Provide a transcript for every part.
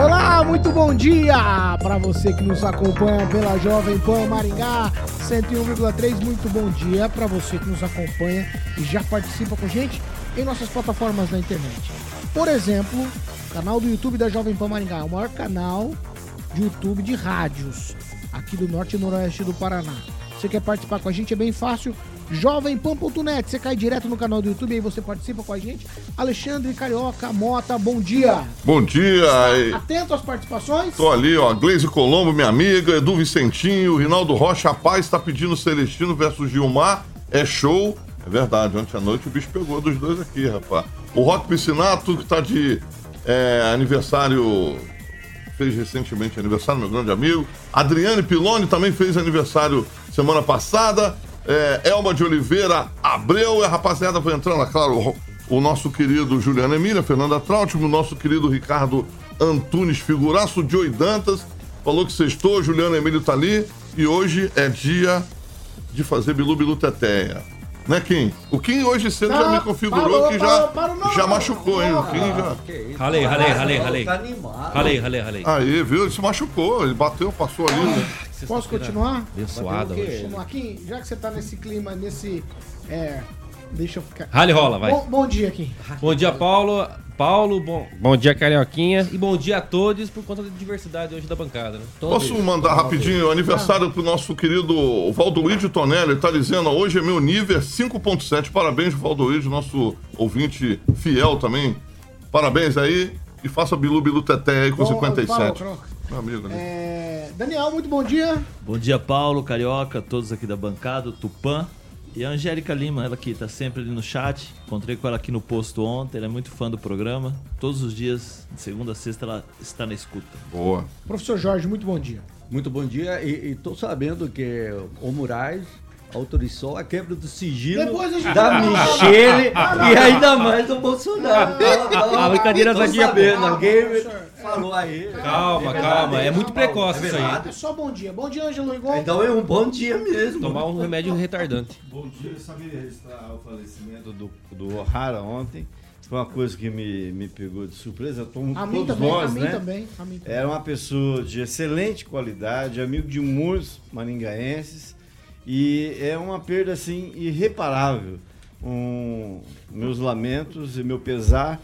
Olá, muito bom dia para você que nos acompanha pela Jovem Pan Maringá 101,3. Muito bom dia para você que nos acompanha e já participa com a gente em nossas plataformas na internet. Por exemplo, canal do YouTube da Jovem Pan Maringá, o maior canal de YouTube de rádios aqui do norte e noroeste do Paraná. Você quer participar com a gente? É bem fácil jovempan.net. Você cai direto no canal do YouTube e aí você participa com a gente. Alexandre Carioca Mota, bom dia. Bom dia. Atento às participações. Tô ali, ó. Gleise Colombo, minha amiga, Edu Vicentinho, Rinaldo Rocha Paz está pedindo Celestino versus Gilmar. É show. É verdade, ontem à noite o bicho pegou dos dois aqui, rapaz. O Rock Piscinato, que tá de é, aniversário. Fez recentemente aniversário, meu grande amigo. Adriane Piloni também fez aniversário semana passada é, Elma de Oliveira Abreu, e a rapaziada vai entrando, é claro, o, nosso querido Juliano Emília, Fernanda Trautmann, o nosso querido Ricardo Antunes Figuraço, Joey Dantas, falou que sextou, Juliano Emílio tá ali, e hoje é dia de fazer Bilu Bilu Teteia. Né, Kim? O Kim hoje cedo já me configurou parou, que já, parou, parou, não, já machucou, hein? O Kim já. Ralei, ralei, ralei, ralei. Tá. Ralei, ralei, ralei. Aí, viu? Ele se machucou, ele bateu, passou ali. né? Posso continuar? Abençoada hoje. Vamos lá, Kim, já que você tá nesse clima, nesse. É. Deixa eu ficar. Rale rola, vai. Bom, bom dia, Kim. Bom dia, Paulo. Paulo, bom, bom dia, Carioquinha. E bom dia a todos por conta da diversidade hoje da bancada, né? Posso mandar rapidinho aniversário pro nosso querido Valdoídio Tonelli, ele tá dizendo, hoje é meu nível 5.7, parabéns Valdoídio, nosso ouvinte fiel também, parabéns aí, e faça Bilu Bilu Teté aí com Bom, 57. fala, troca. Meu amigo, né? É, Daniel, muito bom dia. Bom dia, Paulo, Carioca, todos aqui da bancada, o Tupã. E a Angélica Lima, ela que tá sempre ali no chat. Encontrei com ela aqui no posto ontem, ela é muito fã do programa. Todos os dias, de segunda a sexta, ela está na escuta. Boa. Professor Jorge, muito bom dia. Muito bom dia e estou sabendo que o Moraes autorizou a quebra do sigilo gente- da Michele e ainda mais do Bolsonaro. A brincadeira Tô vadia, sabendo, alguém. Falou aí. Calma, É calma. É é muito precoce isso aí. É só bom dia. Bom dia, Ângelo Rigon. Então é um bom dia mesmo. Tomar um remédio retardante. Bom dia, eu só queria registrar o falecimento do, do O'Hara ontem. Foi uma coisa que me, me pegou de surpresa. Todos A mim todos também, nós, a mim né? também. A mim também. Era uma pessoa de excelente qualidade, amigo de muitos maringaenses. E é uma perda assim irreparável. Um, meus lamentos e meu pesar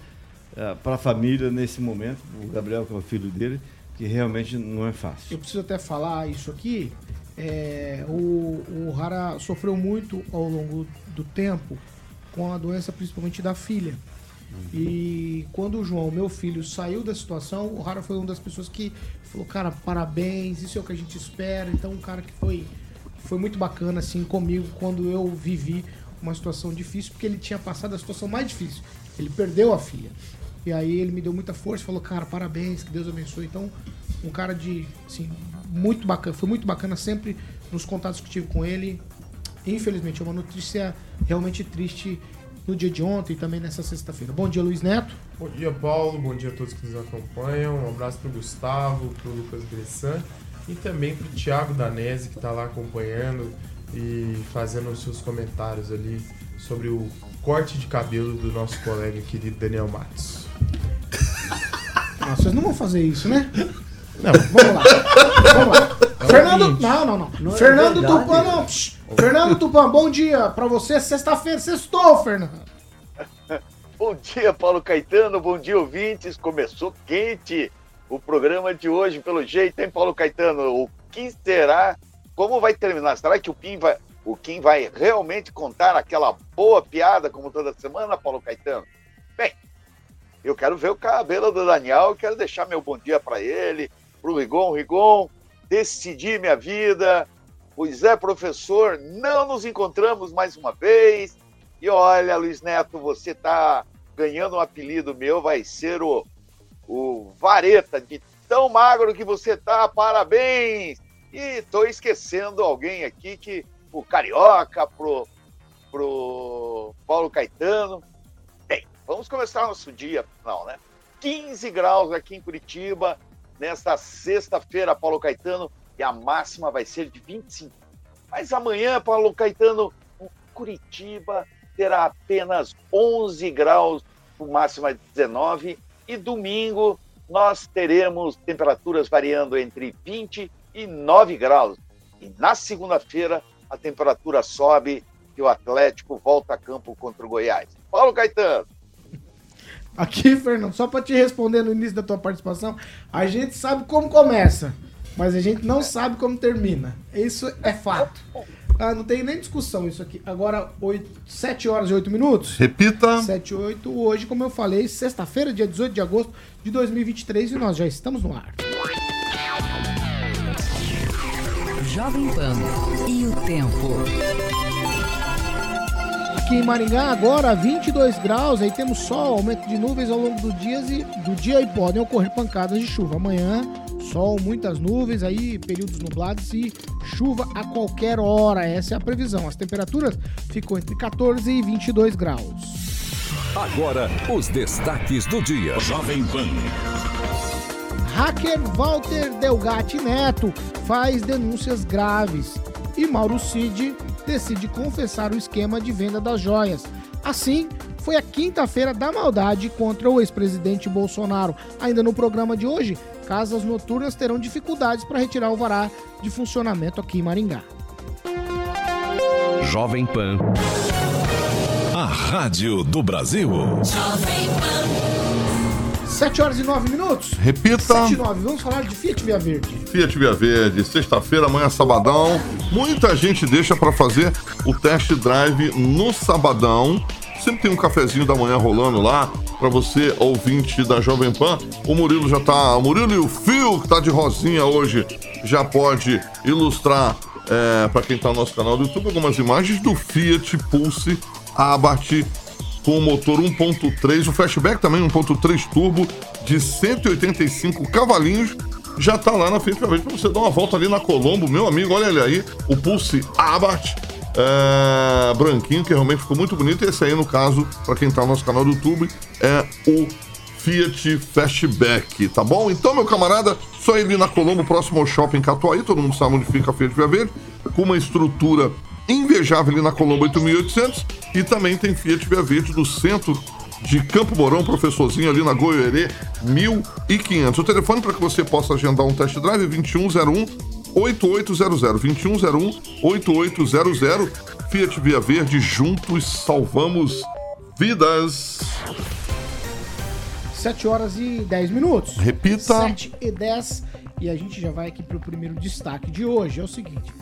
para a família nesse momento, o Gabriel, que é o filho dele, que realmente não é fácil. Eu preciso até falar isso aqui. É, o, o Hara sofreu muito ao longo do tempo com a doença, principalmente da filha. E quando o João, meu filho, saiu da situação, o Hara foi uma das pessoas que falou, cara, parabéns, isso é o que a gente espera. Então, um cara que foi, foi muito bacana, assim, comigo, quando eu vivi uma situação difícil, porque ele tinha passado a situação mais difícil. Ele perdeu a filha. E aí ele me deu muita força, falou, cara, parabéns, que Deus abençoe. Então, um cara de, assim, muito bacana, foi muito bacana sempre nos contatos que tive com ele. Infelizmente, é uma notícia realmente triste no dia de ontem e também nessa sexta-feira. Bom dia, Luiz Neto. Bom dia, Paulo. Bom dia a todos que nos acompanham. Um abraço para o Gustavo, para o Lucas Bressan e também para o Thiago Danese, que está lá acompanhando e fazendo os seus comentários ali sobre o corte de cabelo do nosso colega querido Daniel Matos. Ah, vocês não vão fazer isso, né? Não. Vamos lá. Vamos lá. Fernando. Não, não, não. Não é Fernando. Tupan, não. Psh. Fernando Tupan, bom dia pra você. Sexta-feira, sextou, Fernando. Bom dia, Paulo Caetano. Bom dia, ouvintes. Começou quente o programa de hoje, pelo jeito, hein, Paulo Caetano? O que será? Como vai terminar? Será que o Kim vai, o Kim vai realmente contar aquela boa piada como toda semana, Paulo Caetano? Bem, eu quero ver o cabelo do Daniel, eu quero deixar meu bom dia para ele, para o Rigon. Rigon, decidi minha vida. Pois é, professor, não nos encontramos mais uma vez. E olha, Luiz Neto, você tá ganhando um apelido meu, vai ser o o Vareta, de tão magro que você tá, parabéns! E tô esquecendo alguém aqui que o Carioca, pro, pro Paulo Caetano. Vamos começar nosso dia, não, né? 15 graus aqui em Curitiba, nesta sexta-feira, Paulo Caetano, e a máxima vai ser de 25. Mas amanhã, Paulo Caetano, Curitiba terá apenas 11 graus, o máximo é 19, e domingo nós teremos temperaturas variando entre 20 e 9 graus. E na segunda-feira a temperatura sobe e o Atlético volta a campo contra o Goiás. Paulo Caetano. Aqui, Fernando, só para te responder no início da tua participação, a gente sabe como começa, mas a gente não sabe como termina. Isso é fato. Ah, não tem nem discussão isso aqui. Agora, 8, 7 horas e 8 minutos. Repita. 7 e 8. Hoje, como eu falei, sexta-feira, dia 18 de agosto de 2023 e nós já estamos no ar. Jovem Pan e o tempo. Aqui em Maringá, agora 22 graus, aí temos sol, aumento de nuvens ao longo do dia e, do dia e podem ocorrer pancadas de chuva. Amanhã, sol, muitas nuvens, aí períodos nublados e chuva a qualquer hora. Essa é a previsão. As temperaturas ficam entre 14 e 22 graus. Agora, os destaques do dia. Jovem Pan. Hacker Walter Delgatti Neto faz denúncias graves e Mauro Cid decide confessar o esquema de venda das joias. Assim, foi a quinta-feira da maldade contra o ex-presidente Bolsonaro. Ainda no programa de hoje, casas noturnas terão dificuldades para retirar o vará de funcionamento aqui em Maringá. Jovem Pan. A Rádio do Brasil. Jovem Pan. 7 horas e 9 minutos? Repita. 7 e 9. Vamos falar de Fiat Via Verde. Fiat Via Verde, sexta-feira, amanhã sabadão. Muita gente deixa para fazer o test drive no sabadão. Sempre tem um cafezinho da manhã rolando lá para você, ouvinte da Jovem Pan. O Murilo já tá. O Murilo e o Fio, que tá de rosinha hoje, já pode ilustrar é, para quem tá no nosso canal do YouTube algumas imagens do Fiat Pulse Abarth com o motor 1.3, o Flashback também 1.3 turbo de 185 cavalinhos. Já tá lá na frente para você dar uma volta ali na Colombo, meu amigo, olha ele aí, o Pulse Abarth. É, branquinho, que realmente ficou muito bonito. Esse aí, no caso, para quem tá no nosso canal do YouTube, é o Fiat Fastback, tá bom? Então, meu camarada, só ali na Colombo, próximo ao shopping Catuaí, todo mundo sabe onde fica a Fiat Via Verde, com uma estrutura invejável ali na Colombo 8800 e também tem Fiat Via Verde no centro de Campo Mourão, professorzinho ali na Goiôerê 1500. O telefone para que você possa agendar um test drive é 2101 8800 2101 8800 Fiat Via Verde, juntos salvamos vidas. 7 horas e 10 minutos. Repita. 7 e 10. E a gente já vai aqui pro primeiro destaque de hoje. É o seguinte.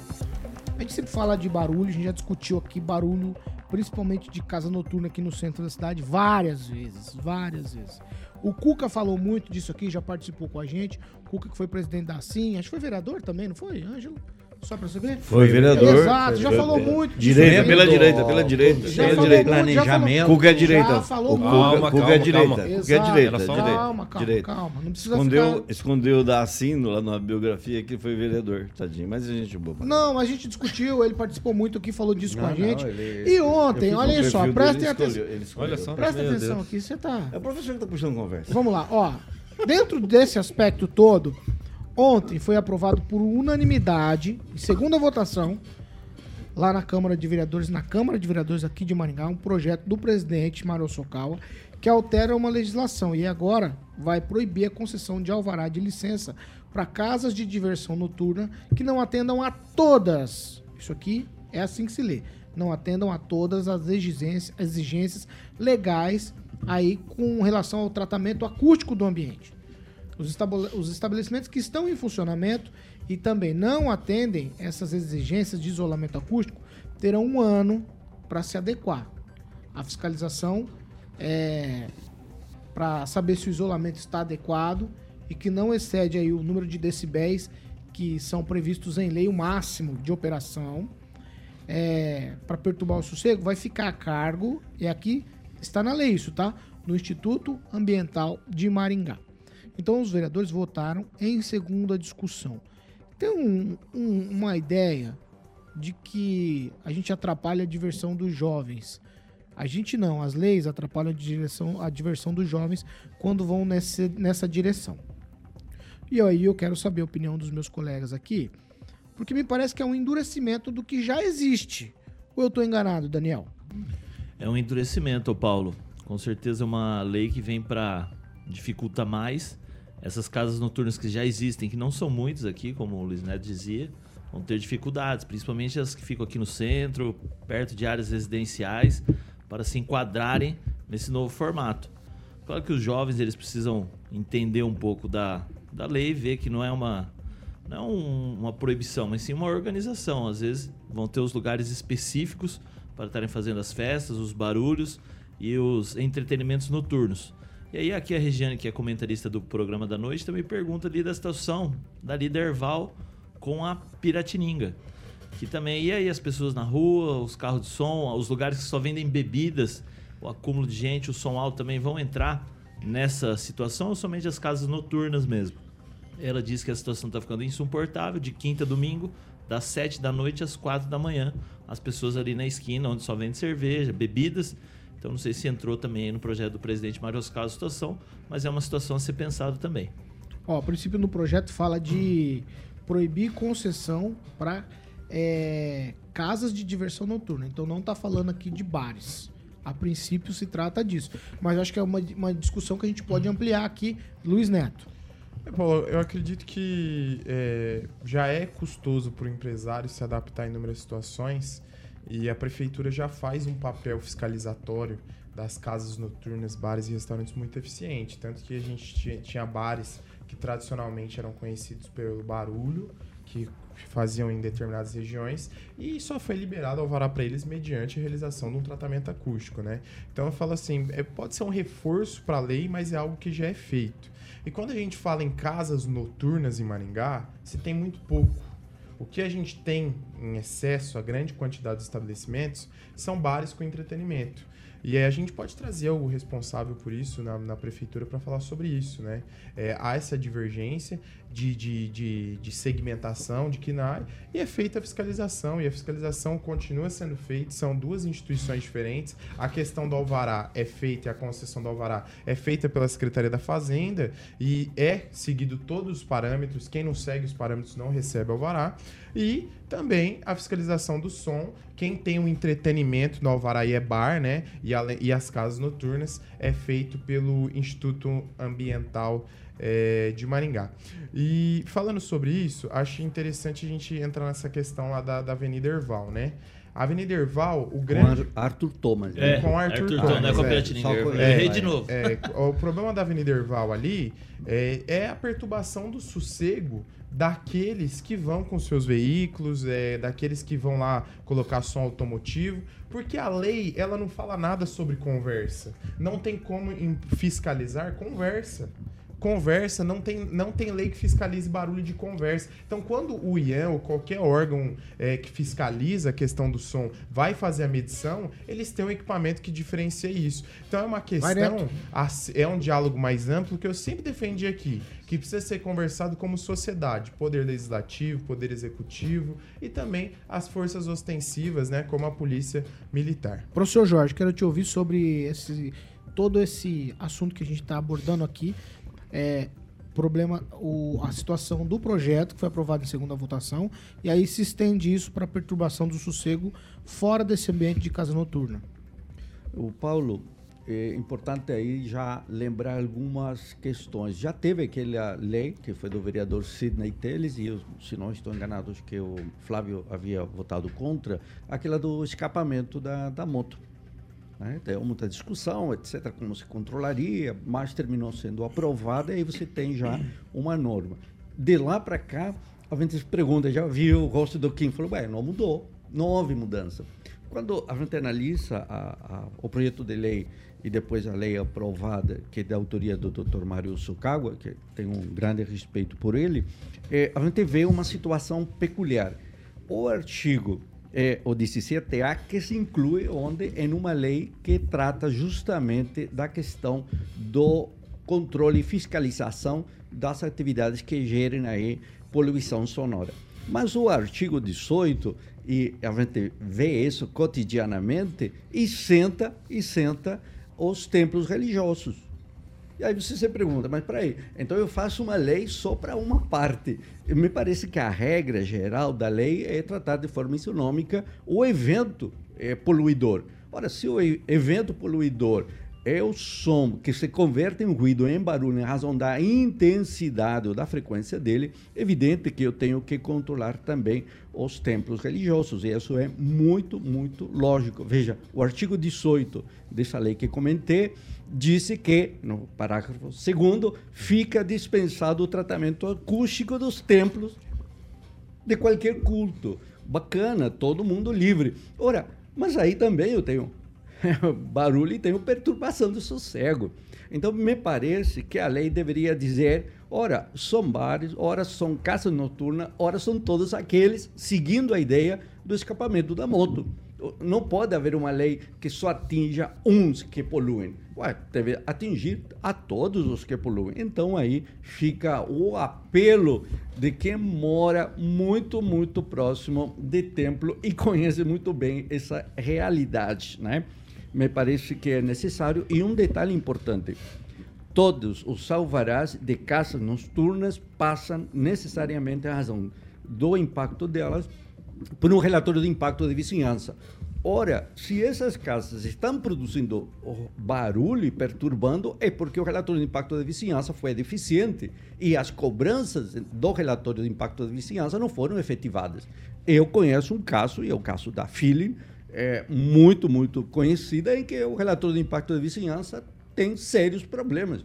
A gente sempre fala de barulho, a gente já discutiu aqui barulho, principalmente de casa noturna aqui no centro da cidade, várias vezes, várias vezes. O Cuca falou muito disso aqui, já participou com a gente. O Cuca que foi presidente da SIM, acho que foi vereador também, não foi, Ângelo? Só pra saber? Foi vereador. Exato, já falou muito Direita, pela direita, pela direita. Já pela falou direita. muito, já falou- Cuca é Já direita. falou O muito. Cuca, é calma, direita. Cuca é Exato. direita. Calma, calma, direita. calma. Não precisa Escondeu, ficar... escondeu da Assino lá na biografia que foi vereador, tadinho. Mas a gente boba. Não, a gente discutiu, ele participou muito aqui, falou disso com a gente. não, ele- E ontem, olha só, prestem atenção. Olha só. Presta atenção aqui, você tá. É o professor que tá puxando conversa. Vamos lá, ó. Dentro desse aspecto todo, ontem foi aprovado por unanimidade, em segunda votação, lá na Câmara de Vereadores, na Câmara de Vereadores aqui de Maringá, um projeto do presidente Mário Sokawa que altera uma legislação e agora vai proibir a concessão de alvará de licença para casas de diversão noturna que não atendam a todas. Isso aqui é assim que se lê. Não atendam a todas as exigências, exigências legais aí com relação ao tratamento acústico do ambiente. Os, estabele- os estabelecimentos que estão em funcionamento e também não atendem essas exigências de isolamento acústico terão um ano para se adequar. A fiscalização é para saber se o isolamento está adequado e que não excede aí o número de decibéis que são previstos em lei, o máximo de operação. para perturbar o sossego, vai ficar a cargo, e aqui está na lei isso, tá? No Instituto Ambiental de Maringá. Então os vereadores votaram em segunda discussão. Tem um- um- uma ideia de que a gente atrapalha a diversão dos jovens. A gente não, as leis atrapalham a, direção, a diversão dos jovens quando vão nesse, nessa direção. E aí eu quero saber a opinião dos meus colegas aqui, porque me parece que é um endurecimento do que já existe. Ou eu tô enganado, Daniel? É um endurecimento, Paulo. Com certeza é uma lei que vem para dificultar mais essas casas noturnas que já existem, que não são muitas aqui, como o Luiz Neto dizia, vão ter dificuldades, principalmente as que ficam aqui no centro, perto de áreas residenciais, para se enquadrarem nesse novo formato. Claro que os jovens eles precisam entender um pouco da, da lei, ver que não é uma não é um- uma proibição, mas sim uma organização. Às vezes vão ter os lugares específicos para estarem fazendo as festas, os barulhos e os entretenimentos noturnos. E aí aqui a Regiane, que é comentarista do programa da noite, também pergunta ali da situação da Liderval com a Piratininga. Que também, e aí as pessoas na rua, os carros de som, os lugares que só vendem bebidas, o acúmulo de gente, o som alto também vão entrar nessa situação ou somente as casas noturnas mesmo? Ela diz que a situação está ficando insuportável, de quinta a domingo, das 7 da noite às 4 da manhã. As pessoas ali na esquina, onde só vende cerveja, bebidas. Então não sei se entrou também aí no projeto do presidente Mário Oscar a situação, mas é uma situação a ser pensada também. Ó, a princípio no projeto fala de proibir concessão para casas de diversão noturna. Então não tá falando aqui de bares. A princípio se trata disso. Mas acho que é uma, uma discussão que a gente pode ampliar aqui. Luiz Neto. É, Paulo, eu acredito que é, já é custoso para o empresário se adaptar em inúmeras situações e a prefeitura já faz um papel fiscalizatório das casas noturnas, bares e restaurantes muito eficiente. Tanto que a gente tinha, tinha bares que tradicionalmente eram conhecidos pelo barulho, que faziam em determinadas regiões, e só foi liberado alvará para eles mediante a realização de um tratamento acústico, né? Então eu falo assim, é, pode ser um reforço para a lei, mas é algo que já é feito. E quando a gente fala em casas noturnas em Maringá, se tem muito pouco. O que a gente tem em excesso, a grande quantidade de estabelecimentos, são bares com entretenimento. E aí a gente pode trazer o responsável por isso na, na prefeitura para falar sobre isso, né? É, há essa divergência de, de, de, de segmentação de e é feita a fiscalização, e a fiscalização continua sendo feita, são duas instituições diferentes. A questão do alvará é feita, a concessão do alvará é feita pela Secretaria da Fazenda e é seguido todos os parâmetros, quem não segue os parâmetros não recebe alvará. E também a fiscalização do som, quem tem o entretenimento no alvará e é bar, né? E, e as casas noturnas é feito pelo Instituto Ambiental eh, de Maringá. E falando sobre isso, acho interessante a gente entrar nessa questão lá da, da Avenida Erval, né? A Avenida Erval, o grande. Ar- Arthur Thomas. É, com Arthur, Arthur Thomas. Não é com a é. Piratininga, com- errei é, de novo. É, o problema da Avenida Erval ali é, é a perturbação do sossego daqueles que vão com seus veículos, é, daqueles que vão lá colocar som automotivo, porque a lei ela não fala nada sobre conversa. Não tem como fiscalizar conversa. Conversa, não tem, não tem lei que fiscalize barulho de conversa. Então, quando o IAM ou qualquer órgão é, que fiscaliza a questão do som vai fazer a medição, eles têm um equipamento que diferencia isso. Então, é uma questão é um diálogo mais amplo que eu sempre defendi aqui, que precisa ser conversado como sociedade, poder legislativo, poder executivo e também as forças ostensivas, né, como a polícia militar. Professor Jorge, quero te ouvir sobre esse, todo esse assunto que a gente está abordando aqui. É, problema, o, a situação do projeto que foi aprovado em segunda votação e aí se estende isso para perturbação do sossego fora desse ambiente de casa noturna. O Paulo, é importante aí já lembrar algumas questões. Já teve aquela lei que foi do vereador Sidney Teles, e eu, se não estou enganado, acho que o Flávio havia votado contra, aquela do escapamento da, da moto. Né? Deu muita discussão, etc., como se controlaria, mas terminou sendo aprovada e aí você tem já uma norma. De lá para cá, a gente se pergunta, já viu o rosto do Kim? Falou, ué, não mudou, não houve mudança. Quando a gente analisa a- a- o projeto de lei e depois a lei aprovada, que é da autoria do Dr. Mário Sukawa, que tem um grande respeito por ele, eh, a gente vê uma situação peculiar. O artigo é o 17A que se inclui onde em uma lei que trata justamente da questão do controle e fiscalização das atividades que gerem aí poluição sonora. Mas o artigo 18, e a gente vê isso cotidianamente, isenta, isenta os templos religiosos. E aí você se pergunta, mas peraí, então eu faço uma lei só para uma parte. Me parece que a regra geral da lei é tratar de forma isonômica o evento é, poluidor. Ora, se o evento poluidor é o som que se converte em ruído, em barulho, em razão da intensidade ou da frequência dele, evidente que eu tenho que controlar também os templos religiosos. E isso é muito, muito lógico. Veja, o artigo 18 dessa lei que comentei disse que, no parágrafo 2 fica dispensado o tratamento acústico dos templos de qualquer culto. Bacana, todo mundo livre. Ora, mas aí também eu tenho barulho e tenho perturbação do sossego. Então, me parece que a lei deveria dizer: ora, são bares, ora são casas noturnas, ora são todos aqueles seguindo a ideia do escapamento da moto. Não pode haver uma lei que só atinja uns que poluem. Ué, deve atingir a todos os que poluem. Então aí fica o apelo de quem mora muito, muito próximo de templo e conhece muito bem essa realidade, né? Me parece que é necessário. E um detalhe importante: todos os alvarás de casas noturnas passam necessariamente a razão do impacto delas por um relatório de impacto de vizinhança. Ora, se essas casas estão produzindo barulho e perturbando, é porque o relatório de impacto de vizinhança foi deficiente e as cobranças do relatório de impacto de vizinhança não foram efetivadas. Eu conheço um caso, e é o caso da Philly, é, muito, muito conhecida, em que o relatório de impacto de vizinhança tem sérios problemas.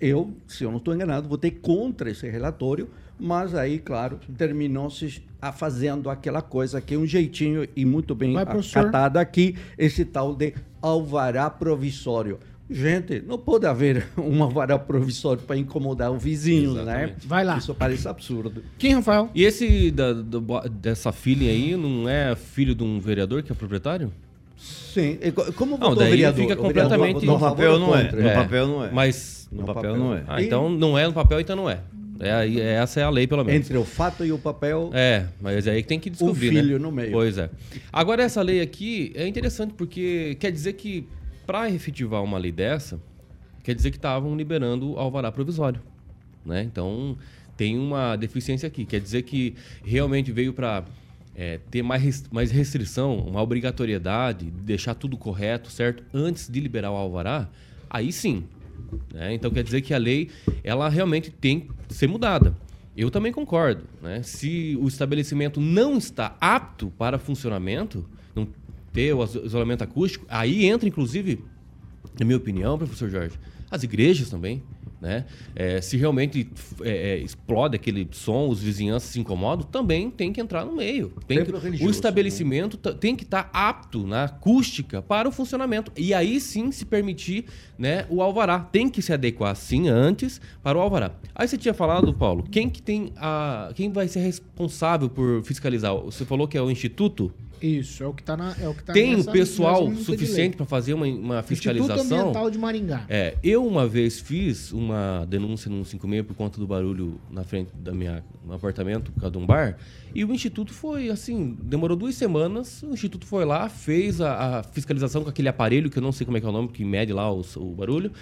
Eu, se eu não estou enganado, votei contra esse relatório, mas aí, claro, terminou-se a- fazendo aquela coisa que é um jeitinho e muito bem Vai, acatado aqui, esse tal de alvará provisório. Gente, não pode haver um alvará provisório para incomodar o vizinho, né? Exatamente. Vai lá. Isso parece absurdo. Quem, Rafael? E esse da, do dessa filha aí não é filho de um vereador que é proprietário? Sim. E co- Como Não, daí o vereador? fica O vereador completamente- a No papel não é. contra? No É. papel não é. Mas. No papel não é. Ah, então não é no papel, então não é. é é- essa é a lei, pelo menos. Entre o fato e o papel, É, mas aí que tem que descobrir, filho né? no meio. Pois é. Agora, essa lei aqui é interessante porque quer dizer que, para efetivar uma lei dessa, quer dizer que estavam liberando alvará provisório, né? Então, tem uma deficiência aqui. Quer dizer que realmente veio para ter mais, mais restrição, uma obrigatoriedade, deixar tudo correto, certo? Antes de liberar o alvará, aí sim. né? Então, quer dizer que a lei, ela realmente tem que ser mudada. Eu também concordo. Né? Se o estabelecimento não está apto para funcionamento, ter o iso- isolamento acústico, aí entra, inclusive, na minha opinião, professor Jorge, as igrejas também. Né? É, se realmente é, é, explode aquele som, os vizinhanças se incomodam, também tem que entrar no meio. Tem que- o estabelecimento ta- tem que estar apto na acústica para o funcionamento. E aí sim se permitir né, o alvará. Tem que se adequar sim antes para o alvará. Aí você tinha falado, Paulo, quem que tem a. Quem vai ser responsável por fiscalizar? Você falou que é o Instituto? Isso, é o que tá na. É o que tá tem o nessa- pessoal suficiente para fazer uma, uma Instituto fiscalização? Ambiental de Maringá. É, eu uma vez fiz uma denúncia no 56 por conta do barulho na frente da minha no apartamento, por causa de um bar, e o instituto foi assim, demorou duas semanas, o instituto foi lá, fez a, a fiscalização com aquele aparelho que eu não sei como é que é o nome, que mede lá o, o barulho,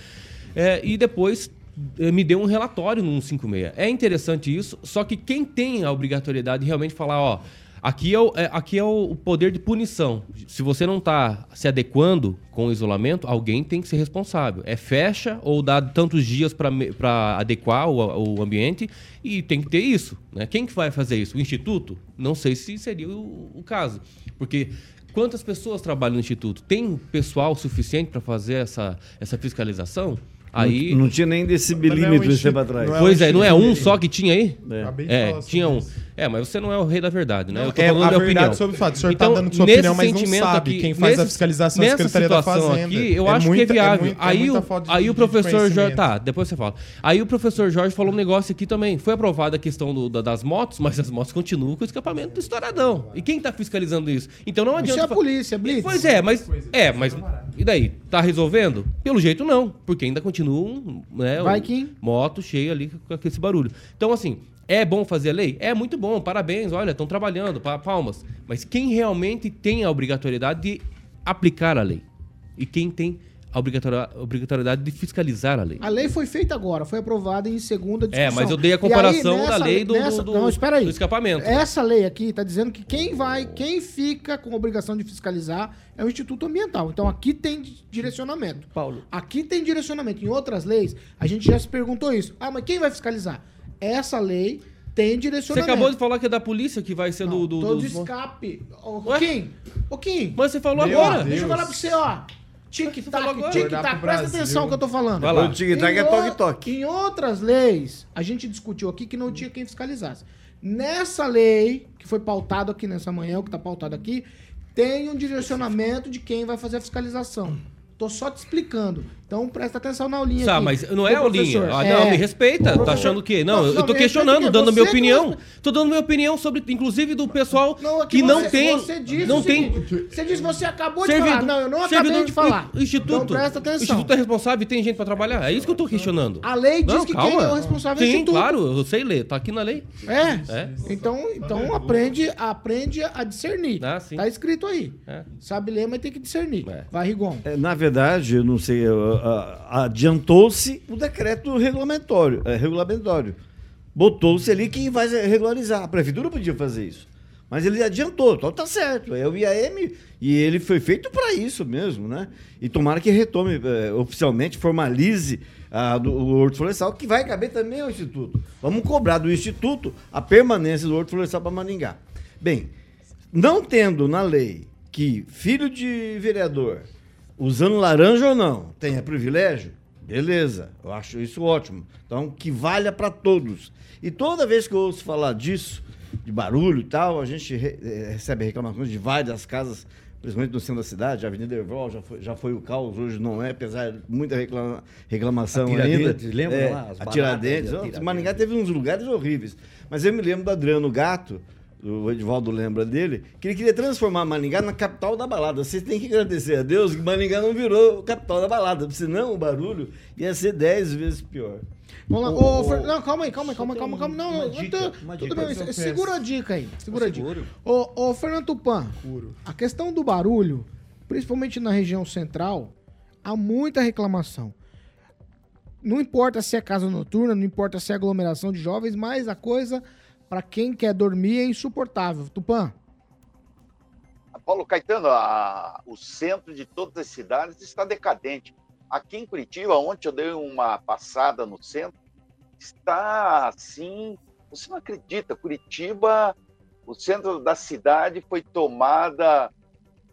é, e depois eh, me deu um relatório no 156. É interessante isso, só que quem tem a obrigatoriedade de realmente falar, ó, Aqui é, o, é- aqui é o poder de punição. Se você não está se adequando com o isolamento, alguém tem que ser responsável. É fecha ou dá tantos dias para adequar o, o ambiente e tem que ter isso. Né? Quem que vai fazer isso? O Instituto? Não sei se seria o, o caso. Porque quantas pessoas trabalham no Instituto? Tem pessoal suficiente para fazer essa, essa fiscalização? Aí, Não, não tinha nem Mas não é um esse tempo instituto, atrás. não é pois é, não é um só que tinha aí? Acabei de falar É, sobre tinha um. Isso. É, mas você não é o rei da verdade, né? Não, eu tô é falando a da verdade opinião. sobre o fato. O senhor tá então, dando sua nesse opinião, mas não sabe. aqui- Quem faz a nesse- fiscalização é a nessa Secretaria da situação Fazenda. Aqui, eu É acho muita- que é é viável. muita- é aí, muita o, de- aí o professor Jorge. Tá, depois você fala. Aí o professor Jorge falou um negócio aqui também. Foi aprovada a questão do- da- das motos, mas as motos continuam com o escapamento estouradão. E quem tá fiscalizando isso? Então não Isso adianta. é a polícia, Blitz. Pois é, mas. É, mas. E daí? Tá resolvendo? Pelo jeito não. Porque ainda continuam, né? Vai. Moto cheia ali com aquele barulho. Então, assim. É bom fazer a lei? É muito bom, parabéns, olha, estão trabalhando, pa- palmas. Mas quem realmente tem a obrigatoriedade de aplicar a lei? E quem tem a obrigatori- obrigatoriedade de fiscalizar a lei? A lei foi feita agora, foi aprovada em segunda discussão. É, mas eu dei a aí, comparação nessa da lei do, nessa- do, Não, espera aí. do escapamento. Essa lei aqui está dizendo que quem vai, quem fica com a obrigação de fiscalizar é o Instituto Ambiental. Então aqui tem di- direcionamento. Paulo. Aqui tem direcionamento. Em outras leis, a gente já se perguntou isso. Ah, mas quem vai fiscalizar? Essa lei tem Você direcionamento. acabou de falar que é da polícia que vai ser do. do, Todo dos- escape. Ô, Ué? Kim, ô Kim. Mas você falou Meu agora. Deus. Deixa eu falar pra você, ó. Tic-tac, tic-tac. Presta atenção que eu tô falando. Vai lá. O tic-tac é toque-toque. Em outras leis, a gente discutiu aqui que não tinha quem fiscalizasse. Nessa lei, que foi pautado aqui nessa manhã, o que tá pautado aqui, tem um direcionamento de quem vai fazer a fiscalização. Tô só te explicando. Então presta atenção na aulinha Tá, aqui. mas não é aulinha. professor. Ah, É. não, me respeita. Tá achando que. Não, Não, eu não, tô questionando, dando a que minha que opinião. não- Tô dando minha opinião sobre, inclusive, do pessoal Não, é que não você- tem. Você disse não o tem. Você disse, você acabou de Servidor- falar. Não, eu não acabei servidor- de falar. o Instituto. Então presta O atenção. Instituto é responsável e tem gente pra trabalhar. É isso que eu tô questionando. A lei diz Não, que calma. quem é o responsável é o Sim, Instituto. claro, eu sei ler. Tá aqui na lei. É. É. Então, então aprende, aprende a discernir. Ah, sim. Tá escrito aí. É. Sabe ler, mas tem que discernir. É. Vai, Rigon. É, Na verdade, eu não sei, uh, adiantou-se o decreto regulamentório, é, regulamentório. Botou-se ali quem vai regularizar. A prefeitura podia fazer isso. Mas ele adiantou, então tá certo. É o IAM e ele foi feito para isso mesmo, né? E tomara que retome eh, oficialmente, formalize do, o Horto Florestal, que vai caber também ao Instituto. Vamos cobrar do Instituto a permanência do Horto Florestal para Maningá. Bem, não tendo na lei que filho de vereador, usando laranja ou não, tenha privilégio, beleza, eu acho isso ótimo. Então, que valha para todos. E toda vez que eu ouço falar disso, de barulho e tal, a gente re- eh, recebe reclamações de várias casas, principalmente no centro da cidade, a Avenida Erval já foi, já foi o caos, hoje não é, apesar de muita reclama- reclamação ainda. Lembra É, lá? As a Tiradentes. Maringá teve uns lugares horríveis. Mas eu me lembro do Adriano Gato, o Edivaldo lembra dele, que ele queria transformar Maringá na capital da balada. Vocês têm que agradecer a Deus que Maringá não virou capital da balada, senão o barulho ia ser dez vezes pior. Vamos lá. Ô, Ô, ô, Fer- Não, calma aí, calma aí, calma, calma, calma. Não, uma não, dica, tô- uma tudo dica bem, segura peço. a dica aí. Segura a dica. Seguro. Ô, ô, Fernando Tupan, a questão do barulho, principalmente na região central, há muita reclamação. Não importa se é casa noturna, não importa se é aglomeração de jovens, mas a coisa, para quem quer dormir, é insuportável. Tupan. Paulo Caetano, a- o centro de todas as cidades está decadente. Aqui em Curitiba, ontem eu dei uma passada no centro, está assim. Você não acredita, Curitiba, o centro da cidade foi tomada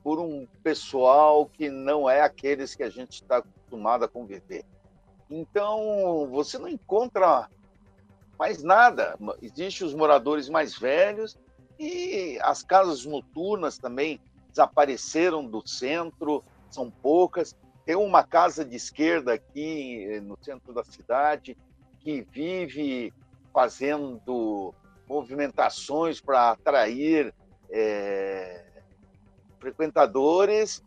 por um pessoal que não é aqueles que a gente está acostumado a conviver. Então, você não encontra mais nada. Existem os moradores mais velhos e as casas noturnas também desapareceram do centro, são poucas. Tem uma casa de esquerda aqui eh, no centro da cidade que vive fazendo movimentações para atrair eh, frequentadores,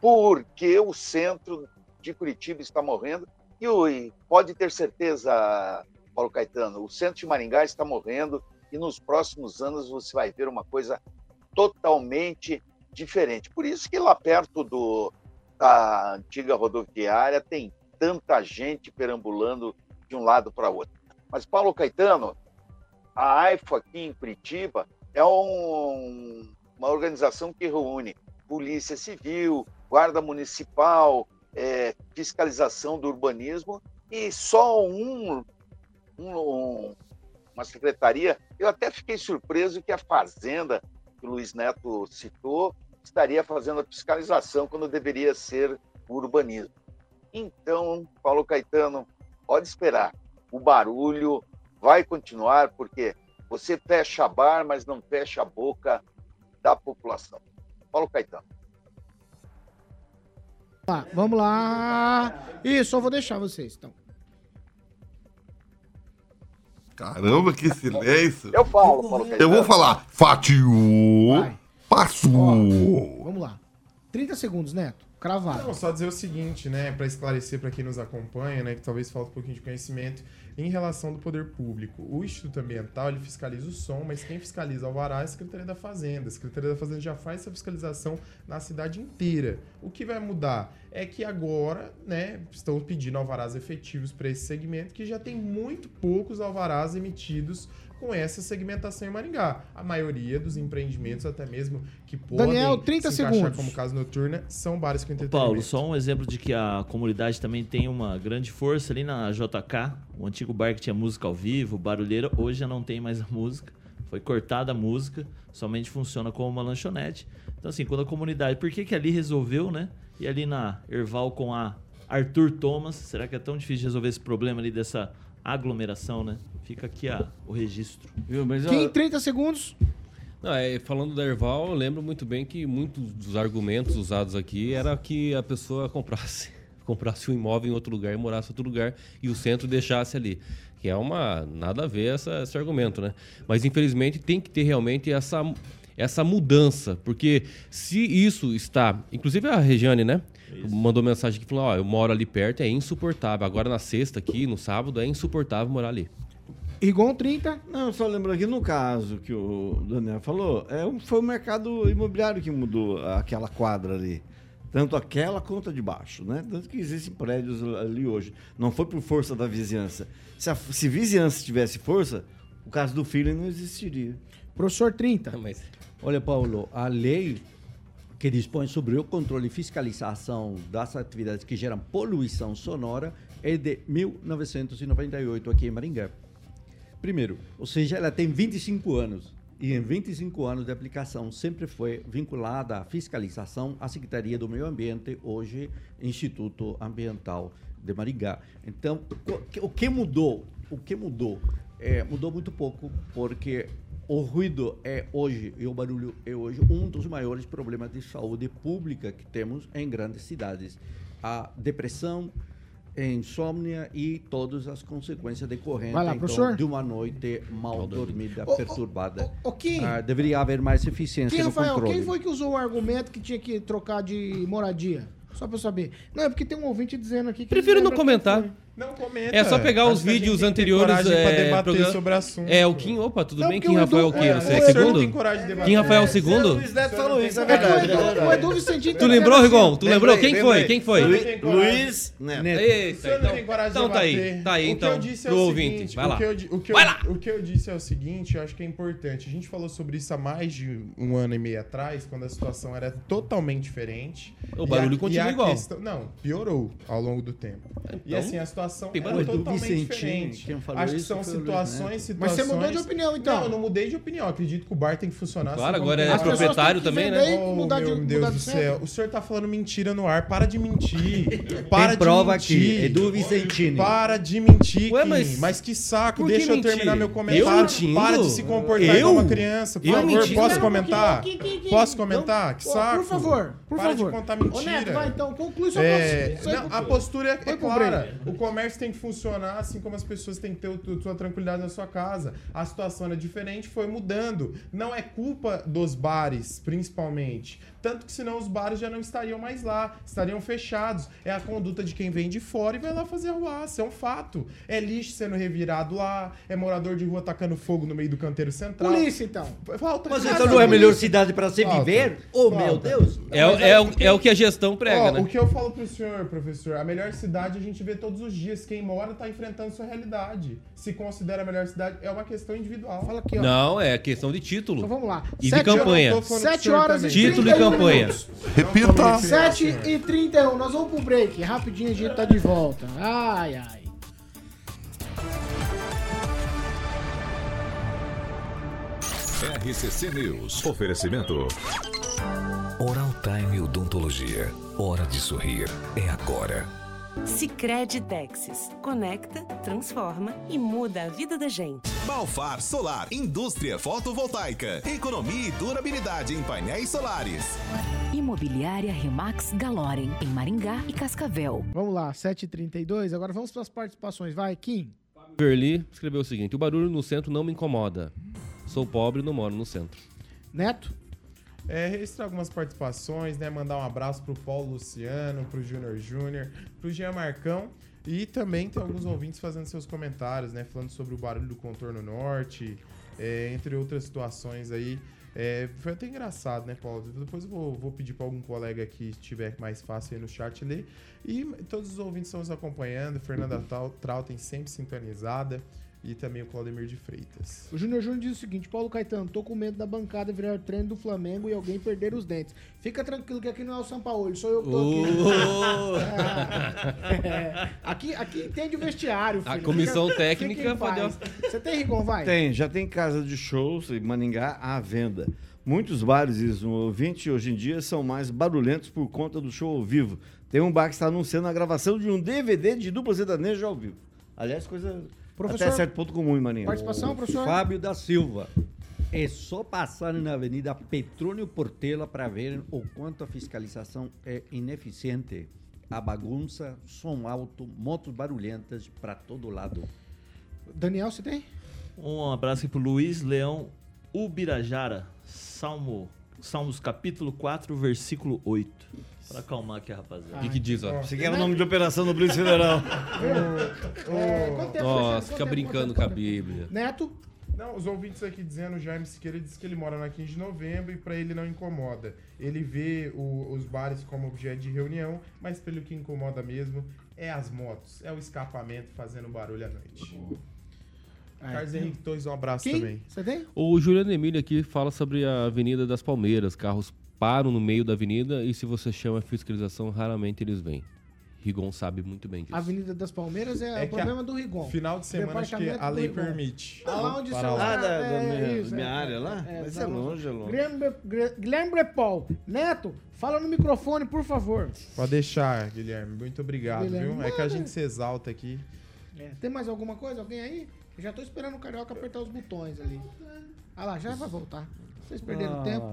porque o centro de Curitiba está morrendo. E pode ter certeza, Paulo Caetano, o centro de Maringá está morrendo e nos próximos anos você vai ver uma coisa totalmente diferente. Por isso que lá perto do, da antiga rodoviária tem tanta gente perambulando de um lado para outro. Mas, Paulo Caetano, a AIFO aqui em Curitiba é um- uma organização que reúne Polícia Civil, Guarda Municipal, eh, fiscalização do urbanismo e só um, um- um- uma secretaria. Eu até fiquei surpreso que a Fazenda, que o Luiz Neto citou, estaria fazendo a fiscalização quando deveria ser o urbanismo. Então, Paulo Caetano, pode esperar. O barulho vai continuar, porque Você fecha bar, mas não fecha a boca da população. Paulo Caetano. Tá, vamos lá. Isso, eu vou deixar vocês, então. Caramba, que silêncio. Eu falo, Paulo Caetano. Eu vou falar. Fatiou. Vai. Passou. Vamos lá. 30 segundos, Neto. Cravado. Não, só dizer o seguinte, né, para esclarecer para quem nos acompanha, né, que talvez falte um pouquinho de conhecimento em relação do poder público. O Instituto Ambiental, ele fiscaliza o som, mas quem fiscaliza o alvará é a Secretaria da Fazenda. A Secretaria da Fazenda já faz essa fiscalização na cidade inteira. O que vai mudar é que agora, né, estão pedindo alvarás efetivos para esse segmento, que já tem muito poucos alvarás emitidos com essa segmentação em Maringá. A maioria dos empreendimentos, até mesmo que podem Daniel, 30 se encaixar segundos. como casa noturna, são bares com entretenimento. Paulo, só um exemplo de que a comunidade também tem uma grande força ali na JK, o antigo bar que tinha música ao vivo, barulheira, hoje já não tem mais a música. Foi cortada a música, somente funciona como uma lanchonete. Então, assim, quando a comunidade. Por que, que ali resolveu, né? E ali na Erval com a Arthur Thomas, será que é tão difícil de resolver esse problema ali dessa aglomeração, né? Fica aqui a, o registro. Viu? Mas eu- Kim, 30 segundos. Não, é, falando da Erval, eu lembro muito bem que muitos dos argumentos usados aqui era que a pessoa comprasse, comprasse um imóvel em outro lugar e morasse em outro lugar e o centro deixasse ali. Que é uma. nada a ver essa, esse argumento, né? Mas infelizmente tem que ter realmente essa, essa mudança. Porque se isso está. Inclusive a Regiane, né? Mandou mensagem aqui falando: ó, eu moro ali perto, é insuportável. Agora na sexta aqui, no sábado, é insuportável morar ali. Rigon, 30. Não, só lembrando que no caso que o Daniel falou, é, foi o mercado imobiliário que mudou aquela quadra ali. Tanto aquela quanto a de baixo, né? Tanto que existem prédios ali hoje. Não foi por força da vizinhança. Se a se vizinhança tivesse força, o caso do filho não existiria. Professor, 30. Mas Olha, Paulo, a lei que dispõe sobre o controle e fiscalização das atividades que geram poluição sonora é de 1998 aqui em Maringá. Primeiro, ou seja, ela tem 25 anos. E em 25 anos de aplicação sempre foi vinculada à fiscalização à Secretaria do Meio Ambiente, hoje Instituto Ambiental de Maringá. Então, o que- mudou? O que mudou? É, mudou muito pouco, porque o ruído é hoje, e o barulho é hoje, um dos maiores problemas de saúde pública que temos em grandes cidades. A depressão, insônia e todas as consequências decorrentes lá, então, de uma noite mal dormida, ô, perturbada. ô, ô, Kim. Ah, deveria haver mais eficiência Quem, no Rafael, controle. quem foi que usou o argumento que tinha que trocar de moradia? Só pra eu saber. Não, é porque tem um ouvinte dizendo aqui que. Prefiro não quem comentar. Não comenta. É só pegar os vídeos anteriores. É, debater programa- sobre o assunto. É, o Kim. Opa, tudo Não, bem? porque Kim o Rafael, o Edu- quê? é, Você o é senhor não segundo? tem coragem de debater. Kim Rafael, O segundo? Luiz Neto falou isso, é É o verdade. Edu, é o. Edu Vicentinho Tu lembrou, Rigon? Tu lembrou? Quem foi? Quem foi? Lu- Lu- Luiz Neto. Eita, então, tem coragem de então tá aí, tá aí, O que então, eu disse é pro o ouvinte, seguinte, vai o lá. que eu di- o que eu-. O disse é o seguinte, eu acho que é importante. A gente falou sobre isso há mais de um ano e meio atrás, quando a situação era totalmente diferente. O barulho continua igual. questão- não, piorou ao longo do tempo. e Então, assim, a situação tem era barulho. O totalmente diferente. quem falou Acho que isso são foi o Luiz situações, Neto. situações... Mas você mudou de opinião, então? Não, eu não mudei de opinião. Acredito que o bar tem que funcionar. Claro, assim agora como é As tem- pessoas proprietário têm que também, né? vender e Oh, mudar de- meu mudar Deus de do céu. O senhor tá falando mentira no ar. Para de mentir. Para Tem de prova mentir. aqui, Edu Vicentini. Para de mentir, Ué, Kim. mas- mas... que saco. Por que Deixa eu mentir? terminar meu Eu comentário. mentindo? Para de se comportar Eu? igual uma criança. Por Eu favor, mentindo? posso Espera um comentar? pouquinho. Posso comentar? Que Ó, saco. Por favor, por Para favor. de contar Ô, mentira. Neto, vai então, conclui sua É, posição. não, a postura é, é Foi pro clara. O comércio tem que funcionar assim como as pessoas têm que ter o- sua tranquilidade na sua casa. A situação era diferente, foi mudando. Não é culpa dos bares, principalmente. Tanto que senão os bares já não estariam mais lá, estariam fechados. É a conduta de quem vem de fora e vai lá fazer arruaça. É um fato. É lixo sendo revirado lá, é morador de rua tacando fogo no meio do canteiro central. Polícia, então. Falta Mas então não é a melhor cidade para se Falta. viver? Oh, Falta. meu Deus! É, o- é, o, é o que a gestão prega, Ó, né? O que eu falo pro senhor, professor, a melhor cidade a gente vê todos os dias. Quem mora tá enfrentando sua realidade. Se considera a melhor cidade, é uma questão individual. Fala aqui, ó. Não, é questão de Então título. vamos lá. E de Sete campanha. horas- Sete horas e Título e 31 campanha. Minutos. Repita. 7 e 31. Nós vamos pro break. Rapidinho a gente tá de volta. Ai, ai. RCC News. Oferecimento. Oral Time Odontologia. Hora de sorrir. É agora. Sicredi Texas. Conecta, transforma e muda a vida da gente. Balfar Solar, indústria fotovoltaica, economia e durabilidade em painéis solares. Imobiliária Remax Galorem, em Maringá e Cascavel. Vamos lá, 7h32. Agora vamos para as participações. Vai, Kim. Verli escreveu o seguinte: O barulho no centro não me incomoda. Sou pobre e não moro no centro. Neto? É, registrar algumas participações, né? Mandar um abraço pro Paulo Luciano, pro Júnior Júnior, pro Jean Marcão. E também tem alguns ouvintes fazendo seus comentários, né? Falando sobre o barulho do contorno norte, é, entre outras situações aí. É, foi até engraçado, né, Paulo? Depois eu vou, vou pedir para algum colega que estiver mais fácil aí no chat ler. E todos os ouvintes estão nos acompanhando. Fernanda Trau- Trautem sempre sintonizada. E também o Claudemir de Freitas. O Júnior Júnior diz o seguinte: Paulo Caetano, tô com medo da bancada virar treino do Flamengo e alguém perder os dentes. Fica tranquilo que aqui não é o São Paulo, sou eu que tô aqui. É, aqui. Aqui entende o vestiário, A filho. comissão Fica- técnica fica. Você tem, Rigon? Vai. Tem, já tem casa de shows em Maningá à venda. Muitos bares, diz um ouvinte, hoje em dia são mais barulhentos por conta do show ao vivo. Tem um bar que está anunciando a gravação de um DVD de dupla sertaneja ao vivo. Aliás, coisa Professor, até certo ponto comum em Maningá. Participação, professor? Fábio da Silva. É só passarem na Avenida Petrônio Portela para verem o quanto a fiscalização é ineficiente. A bagunça, som alto, motos barulhentas para todo lado. Daniel, você tem? Um abraço aqui pro Luiz Leão Ubirajara, Salmo, Salmos capítulo 4, versículo 8. Pra acalmar aqui a rapaziada. O que, que diz, ó? Aqui era o nome de operação do Polícia Federal. É, quanto tempo, Nossa, fica brincando com a? Bíblia. Neto? Não, os ouvintes aqui dizendo, o Jaime Siqueira disse que ele mora na 15 de novembro e pra ele não incomoda. Ele vê o- os bares como objeto de reunião, mas pelo que incomoda mesmo é as motos, é o escapamento fazendo barulho à noite. Carlos Henrique Torres, um abraço Quem? também. Você tem? O Juliano Emílio aqui fala sobre a Avenida das Palmeiras. Carros param no meio da avenida e se você chama fiscalização, raramente eles vêm. Rigon sabe muito bem disso. Avenida das Palmeiras é, É o problema a- do Rigon. Final de semana acho que a lei Rigon. permite. Ah, lá onde Para são- lá. Ah, da, da É, minha, isso, minha é. área lá? É, Mas tá é longe. é longe. Guilherme, Guilherme Brepol. Neto, fala no microfone, por favor. Pode deixar, Guilherme. Muito obrigado, Guilherme, viu? É que a gente se exalta aqui. É, Tem mais alguma coisa? Alguém aí? Eu já tô esperando o Carioca apertar os botões ali. Ah lá, já vai voltar. Vocês perderam tempo.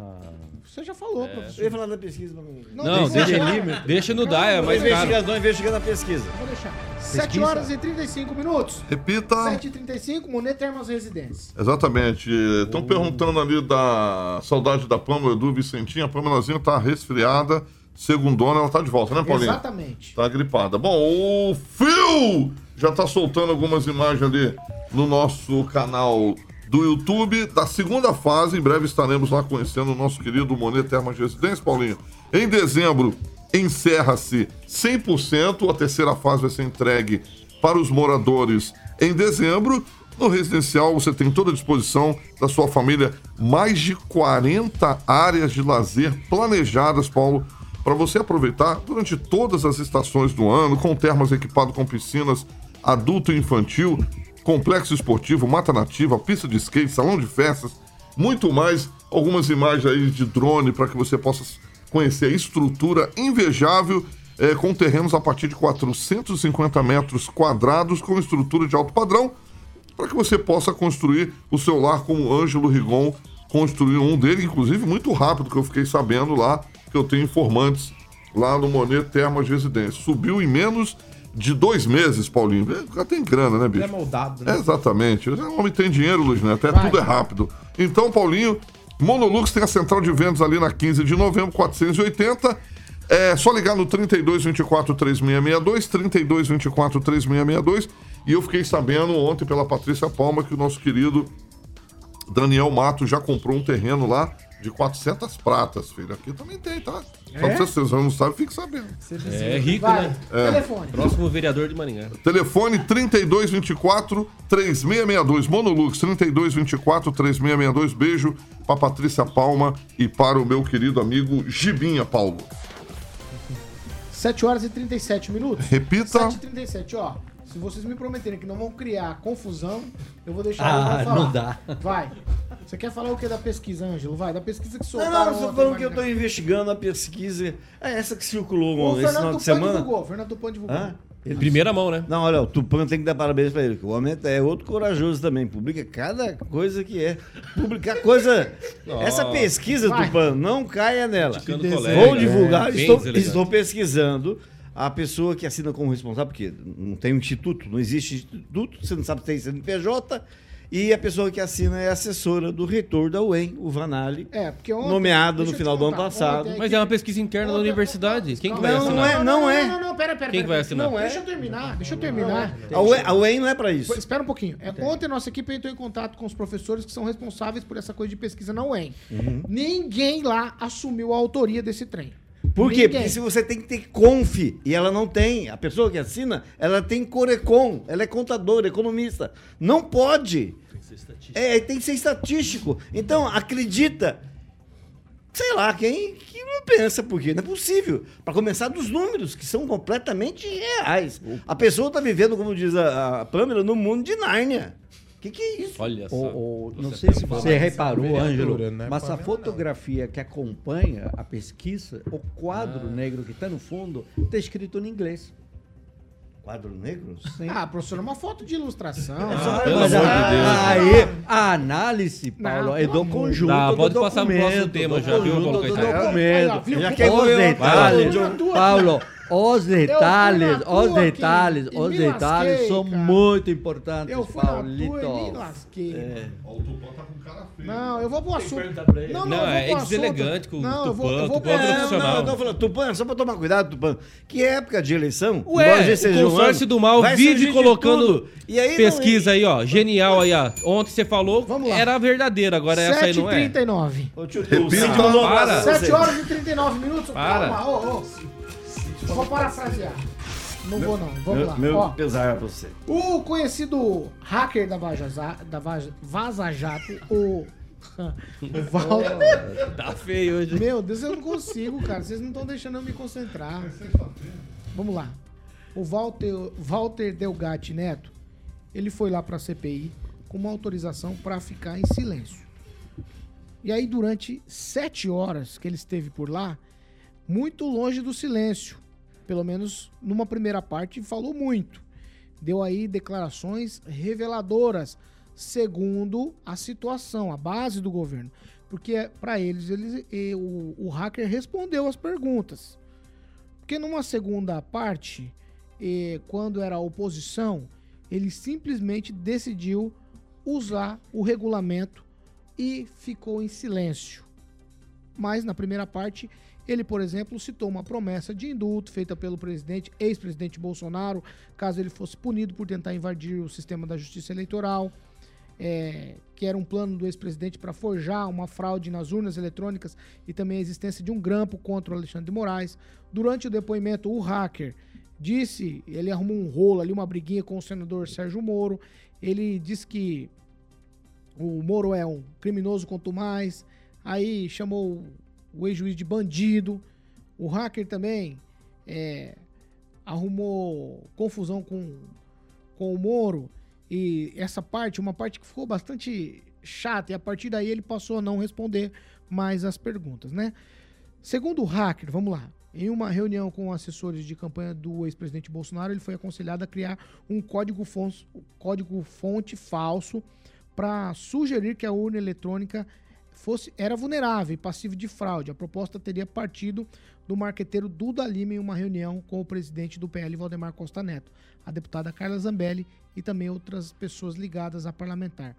Você já falou, Eu ia professor. falar da pesquisa, mas não. Não, deixa, deixa, deixa, deixa no DAE, é mais caro. Investigador investigando a pesquisa. Vou deixar. 7 horas e 35 minutos. Repita. 7h35, Monet Termas Residências. Exatamente. Estão perguntando ali da saudade da Pâmela do Vicentinho. A Pamelazinha tá resfriada. Segundona, ela tá de volta, né, Paulinho? Exatamente. Tá gripada. Bom, o Phil já tá soltando algumas imagens ali no nosso canal do YouTube da segunda fase. Em breve estaremos lá conhecendo o nosso querido Monet Termas Residência, Paulinho. Em dezembro encerra-se 100%. A terceira fase vai ser entregue para os moradores em dezembro. No residencial você tem toda a disposição da sua família mais de 40 áreas de lazer planejadas, Paulo, para você aproveitar durante todas as estações do ano, com termas equipado com piscinas adulto e infantil, complexo esportivo, mata nativa, pista de skate, salão de festas, muito mais. Algumas imagens aí de drone para que você possa conhecer a estrutura invejável eh, com terrenos a partir de 450 metros quadrados com estrutura de alto padrão para que você possa construir o seu lar como o Ângelo Rigon construiu um dele, inclusive muito rápido, que eu fiquei sabendo lá, que eu tenho informantes lá no Monet Termas Residência. Subiu em menos de dois meses, Paulinho. É, Já tem grana, né, bicho? Ele é moldado, É, né? exatamente. O homem tem dinheiro, Luiz Neto. É, tudo é rápido. Então, Paulinho, Monolux tem a central de vendas ali na 15 de novembro, 480. É só ligar no 32 24 3662, 32 24 3662. E eu fiquei sabendo ontem pela Patrícia Palma que o nosso querido Daniel Mato já comprou um terreno lá de 400 pratas, filho. Aqui também tem, tá? Só É? pra vocês não sabem, fique sabendo. É rico, Vai, né? telefone. Próximo vereador de Maringá. Telefone 3224 3662. Monolux 3224 3662. Beijo pra Patrícia Palma e para o meu querido amigo Gibinha Paulo. 7 horas e 37 minutos. Repita. 7h37, ó. Se vocês me prometerem que não vão criar confusão, eu vou deixar Ah, ele falar. não dá. Vai. Você quer falar o que da pesquisa, Ângelo? Vai, da pesquisa que Não, soltaram não, eu tô ontem, falando que eu né? tô investigando a pesquisa. É essa que circulou O esse final Fernando de semana. divulgou. O Fernando Tupan divulgou. Hã? Ele- Primeira mão, né? Não, olha, o Tupan tem que dar parabéns pra ele, que o homem é outro corajoso também. Publica cada coisa que é. Publicar coisa. Essa pesquisa, Vai. Tupan, não caia nela. Vou colega, divulgar, é, estou, estou pesquisando a pessoa que assina como responsável, porque não tem um instituto, não existe instituto, você não sabe se tem CNPJ, e a pessoa que assina é assessora do reitor da UEM, o Vanali, É, porque ontem, nomeado no final do ano passado. ontem- Mas é uma pesquisa interna da Ontem- universidade. Quem que vai Não, assinar? não é. Não, não, não, não, pera, pera. Quem que vai pera. assinar? Não é. Deixa eu terminar, deixa eu terminar. A UEM, a UEM não é para isso. Espera um pouquinho. É, ontem nossa equipe entrou em contato com os professores que são responsáveis por essa coisa de pesquisa na UEM. Uhum. Ninguém lá assumiu a autoria desse trem. Por quê? Porque se você tem que ter conf e ela não tem, a pessoa que assina, ela tem Corecon, ela é contadora, economista. Não pode. É, tem que ser estatístico. Então, acredita. Sei lá, quem que não pensa, porque não é possível. Para começar dos números, que são completamente reais. A pessoa está vivendo, como diz a, a Pamela, no mundo de Nárnia. O que, que é isso? Olha só. O- o- não sei se você reparou, Ângelo, né? mas a fotografia que acompanha a pesquisa, o quadro negro que está no fundo, está escrito em inglês. Quadro negro? Sim. Ah, professor, é uma foto de ilustração. Ah, pelo Mas amor a- de Deus. Aí, a análise, Paulo, Não, é do conjunto Tá, do pode passar pro documento, próximo tema, do já viu, Paulo do Caetano? documento. Olha, viu? Já quer Paulo. Paulo, os detalhes, os aqui detalhes, e os detalhes lasquei, são cara. muito importantes, Eu fui na tua e me Paulito. lasquei. É. Ó, o Tupã tá com cara feio. Não, eu vou pro assunto. Não, Não, eu vou é pro assunto. deselegante com o Não, eu vou, Tupã, eu vou Tupã é Não, profissional. não, eu tô falando, Tupã, só pra tomar cuidado, Tupã, que é época de eleição, Ué, o um consórcio ano, do mal vive colocando. E aí, não- pesquisa aí, ó. Genial aí, ó. Ontem você falou, Vamos lá. era verdadeira, agora essa aí não é. 7h39. Ô, tio, Repita. o Cid mandou um abraço Para. pra você. 7 horas e 39 minutos. Para. Calma, ô, ô. Vou parafrasear. Não vou não, vamos Meu, lá. meu Ó, pesar pra você. o conhecido hacker da Vaza, Za- da Vaza, Vaza Jato, o... o Val... Tá feio hoje. Meu Deus, eu não consigo, cara. Vocês não estão deixando eu me concentrar. Vamos lá. O Walter, Walter Delgatti Neto, ele foi lá para a CPI com uma autorização para ficar em silêncio. E aí, durante sete horas que ele esteve por lá, muito longe do silêncio, pelo menos numa primeira parte, falou muito. Deu aí declarações reveladoras, segundo a situação, a base do governo. Porque, para eles, eles o, o hacker respondeu as perguntas. Porque numa segunda parte, quando era oposição, ele simplesmente decidiu usar o regulamento e ficou em silêncio. Mas na primeira parte, ele, por exemplo, citou uma promessa de indulto feita pelo presidente, ex-presidente Bolsonaro, caso ele fosse punido por tentar invadir o sistema da justiça eleitoral, é, que era um plano do ex-presidente para forjar uma fraude nas urnas eletrônicas e também a existência de um grampo contra o Alexandre de Moraes. Durante o depoimento, o hacker disse, ele arrumou um rolo ali, uma briguinha com o senador Sérgio Moro. Ele disse que o Moro é um criminoso quanto mais. Aí chamou o ex-juiz de bandido. O hacker também é, arrumou confusão com, com o Moro. E essa parte, uma parte que ficou bastante chata, e a partir daí ele passou a não responder mais as perguntas, né? Segundo o hacker, vamos lá. Em uma reunião com assessores de campanha do ex-presidente Bolsonaro, ele foi aconselhado a criar um código, fonte, código fonte falso para sugerir que a urna eletrônica fosse era vulnerável e passivo de fraude. A proposta teria partido do marqueteiro Duda Lima em uma reunião com o presidente do PL, Valdemar Costa Neto, a deputada Carla Zambelli e também outras pessoas ligadas a parlamentar.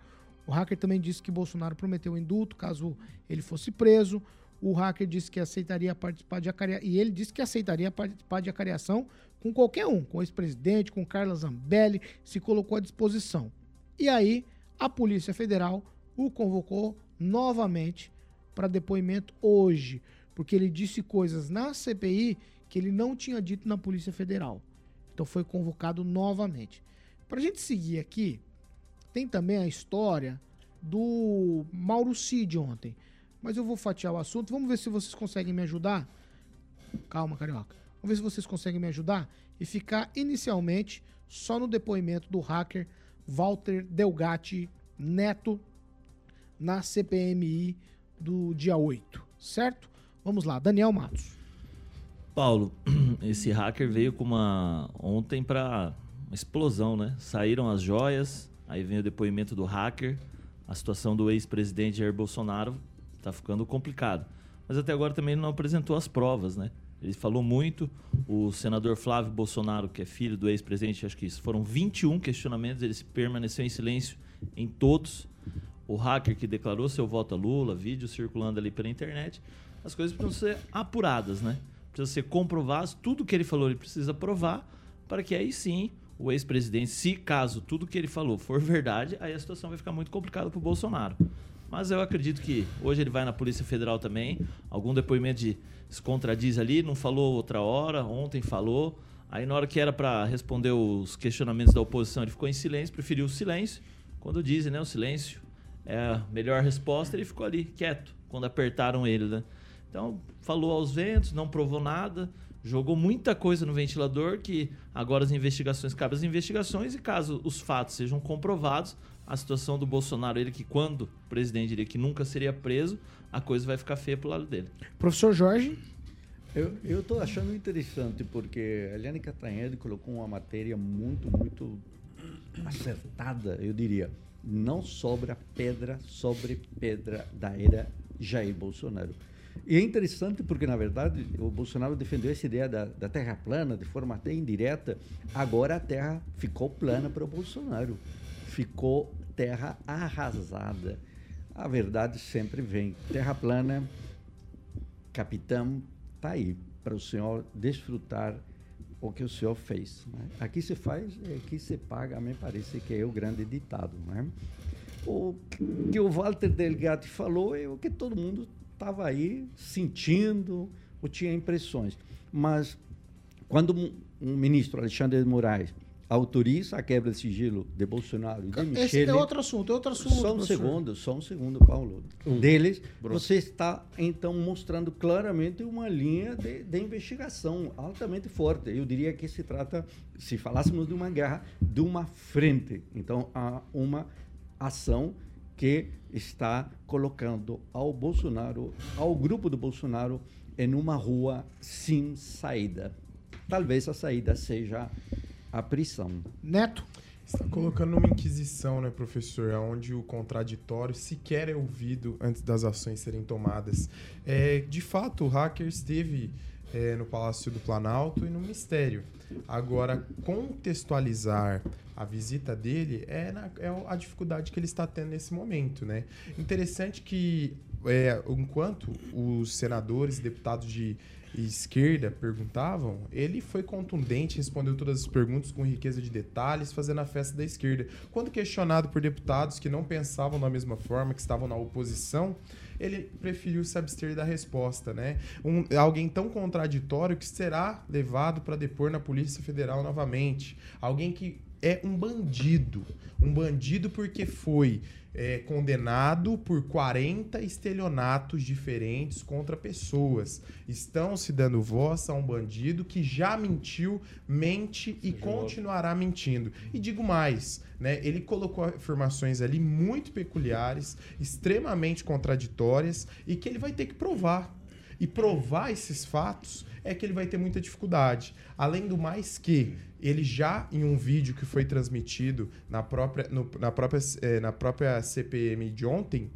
O hacker também disse que Bolsonaro prometeu indulto caso ele fosse preso. O hacker disse que aceitaria participar de acariação, e ele disse que aceitaria participar de acariação com qualquer um, com o ex-presidente, com Carla Zambelli, se colocou à disposição. E aí, a Polícia Federal o convocou novamente para depoimento hoje, porque ele disse coisas na CPI que ele não tinha dito na Polícia Federal. Então foi convocado novamente. Para a gente seguir aqui, tem também a história do Mauro Cid ontem. Mas eu vou fatiar o assunto. Vamos ver se vocês conseguem me ajudar. Calma, carioca. Vamos ver se vocês conseguem me ajudar e ficar inicialmente só no depoimento do hacker Walter Delgatti Neto na CPMI do dia 8, certo? Vamos lá, Daniel Matos. Paulo, esse hacker veio com uma ontem para uma explosão, né? Saíram as joias, aí vem o depoimento do hacker, a situação do ex-presidente Jair Bolsonaro tá ficando complicado. Mas até agora também não apresentou as provas, né? Ele falou muito, o senador Flávio Bolsonaro, que é filho do ex-presidente, acho que isso foram 21 questionamentos, ele permaneceu em silêncio em todos. O hacker que declarou seu voto a Lula, vídeo circulando ali pela internet, as coisas precisam ser apuradas, né? Precisa ser comprovadas, tudo que ele falou ele precisa provar, para que aí sim o ex-presidente, se caso tudo que ele falou for verdade, aí a situação vai ficar muito complicada para o Bolsonaro. Mas eu acredito que hoje ele vai na Polícia Federal também, algum depoimento de se contradiz ali, não falou outra hora, ontem falou. Aí na hora que era para responder os questionamentos da oposição, ele ficou em silêncio, preferiu o silêncio. Quando dizem, né, o silêncio é a melhor resposta, ele ficou ali quieto quando apertaram ele, né? Então, falou aos ventos, não provou nada, jogou muita coisa no ventilador que agora as investigações cabem as investigações e caso os fatos sejam comprovados, a situação do Bolsonaro, ele que quando o presidente diria que nunca seria preso, a coisa vai ficar feia pro lado dele. Professor Jorge? Eu estou achando interessante porque a Eliane Catanhede colocou uma matéria muito, muito acertada, eu diria. Não sobra pedra sobre pedra da era Jair Bolsonaro. E é interessante porque, na verdade, o Bolsonaro defendeu essa ideia da, da terra plana de forma até indireta. Agora a terra ficou plana para o Bolsonaro. Ficou terra arrasada. A verdade sempre vem. Terra plana, capitão, está aí para o senhor desfrutar o que o senhor fez. Né? Aqui se faz, aqui se paga, me parece que é o grande ditado. Né? O que o Walter Delgatti falou é o que todo mundo estava aí sentindo ou tinha impressões. Mas quando um ministro, Alexandre de Moraes, autoriza a quebra de sigilo de Bolsonaro e de Michele... Esse é outro assunto, é outro assunto. Só um professor. segundo, só um segundo, Paulo. Um. Deles, você está, então, mostrando claramente uma linha de, de, investigação altamente forte. Eu diria que se trata, se falássemos de uma guerra, de uma frente. Então, há uma ação que está colocando ao Bolsonaro, ao grupo do Bolsonaro, em uma rua sem saída. Talvez a saída seja a prisão. Neto? Está colocando numa inquisição, né, professor, onde o contraditório sequer é ouvido antes das ações serem tomadas. É, de fato, o hacker esteve é, no Palácio do Planalto e no Ministério. Agora, contextualizar a visita dele é, na, é a dificuldade que ele está tendo nesse momento, né? Interessante que, é, enquanto os senadores e deputados de esquerda perguntavam, ele foi contundente, respondeu todas as perguntas com riqueza de detalhes, fazendo a festa da esquerda. Quando questionado por deputados que não pensavam da mesma forma, que estavam na oposição, ele preferiu se abster da resposta, né? Um, alguém tão contraditório que será levado para depor na Polícia Federal novamente. Alguém que é um bandido. Um bandido porque foi é, condenado por 40 estelionatos diferentes contra pessoas. Estão se dando voz a um bandido que já mentiu, mente e continuará mentindo. E digo mais, né? Ele colocou afirmações ali muito peculiares, extremamente contraditórias e que ele vai ter que provar. E provar esses fatos é que ele vai ter muita dificuldade. Além do mais que ele já em um vídeo que foi transmitido na própria, no, na própria, eh, na própria CPM de ontem,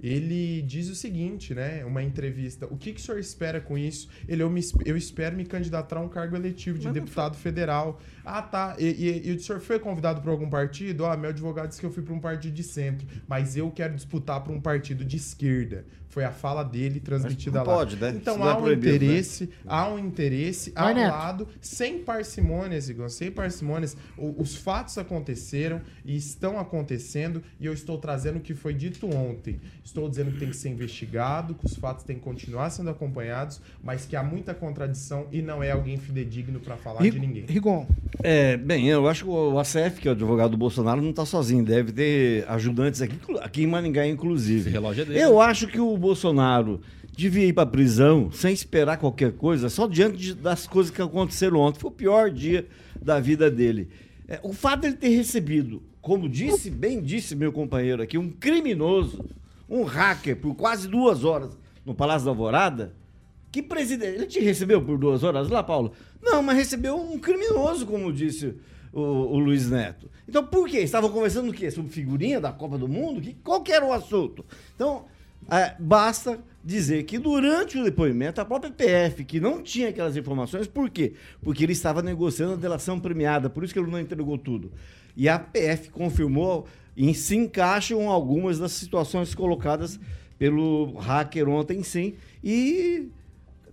ele diz o seguinte, né? Uma entrevista. O que, que o senhor espera com isso? Ele, eu, me, eu espero me candidatar a um cargo eletivo de Mas deputado federal. Ah, tá. E, e, e, o senhor foi convidado por algum partido? Ah, meu advogado disse que eu fui para um partido de centro. Mas eu quero disputar para um partido de esquerda. Foi a fala dele transmitida lá. Pode, né? Então há é um proibido, interesse, né? há um interesse ao Vai, Neto. lado, sem parcimônias, Igor, sem parcimônias. O- os fatos aconteceram e estão acontecendo, e eu estou trazendo o que foi dito ontem. Estou dizendo que tem que ser investigado, que os fatos têm que continuar sendo acompanhados, mas que há muita contradição e não é alguém fidedigno para falar de ninguém. Rigon. É, bem, eu acho que o ACF, que é o advogado do Bolsonaro, não está sozinho. Deve ter ajudantes aqui, aqui em Maningá, inclusive. Esse relógio é dele. Eu acho que o Bolsonaro devia ir para prisão sem esperar qualquer coisa, só diante de- das coisas que aconteceram ontem. Foi o pior dia da vida dele. É, o fato de ele ter recebido, como disse, bem disse meu companheiro aqui, um criminoso, um hacker, por quase duas horas no Palácio da Alvorada, que presidente. Ele te recebeu por duas horas lá, Paulo? Não, mas recebeu um criminoso, como disse o, o Luiz Neto. Então, por quê? Estavam conversando o quê? Sobre figurinha da Copa do Mundo? Que, qual que era o assunto? Então, é, basta dizer que durante o depoimento, a própria PF, que não tinha aquelas informações, por quê? Porque ele estava negociando a delação premiada, por isso que ele não entregou tudo. E a PF confirmou e se encaixam algumas das situações colocadas pelo hacker ontem sim. E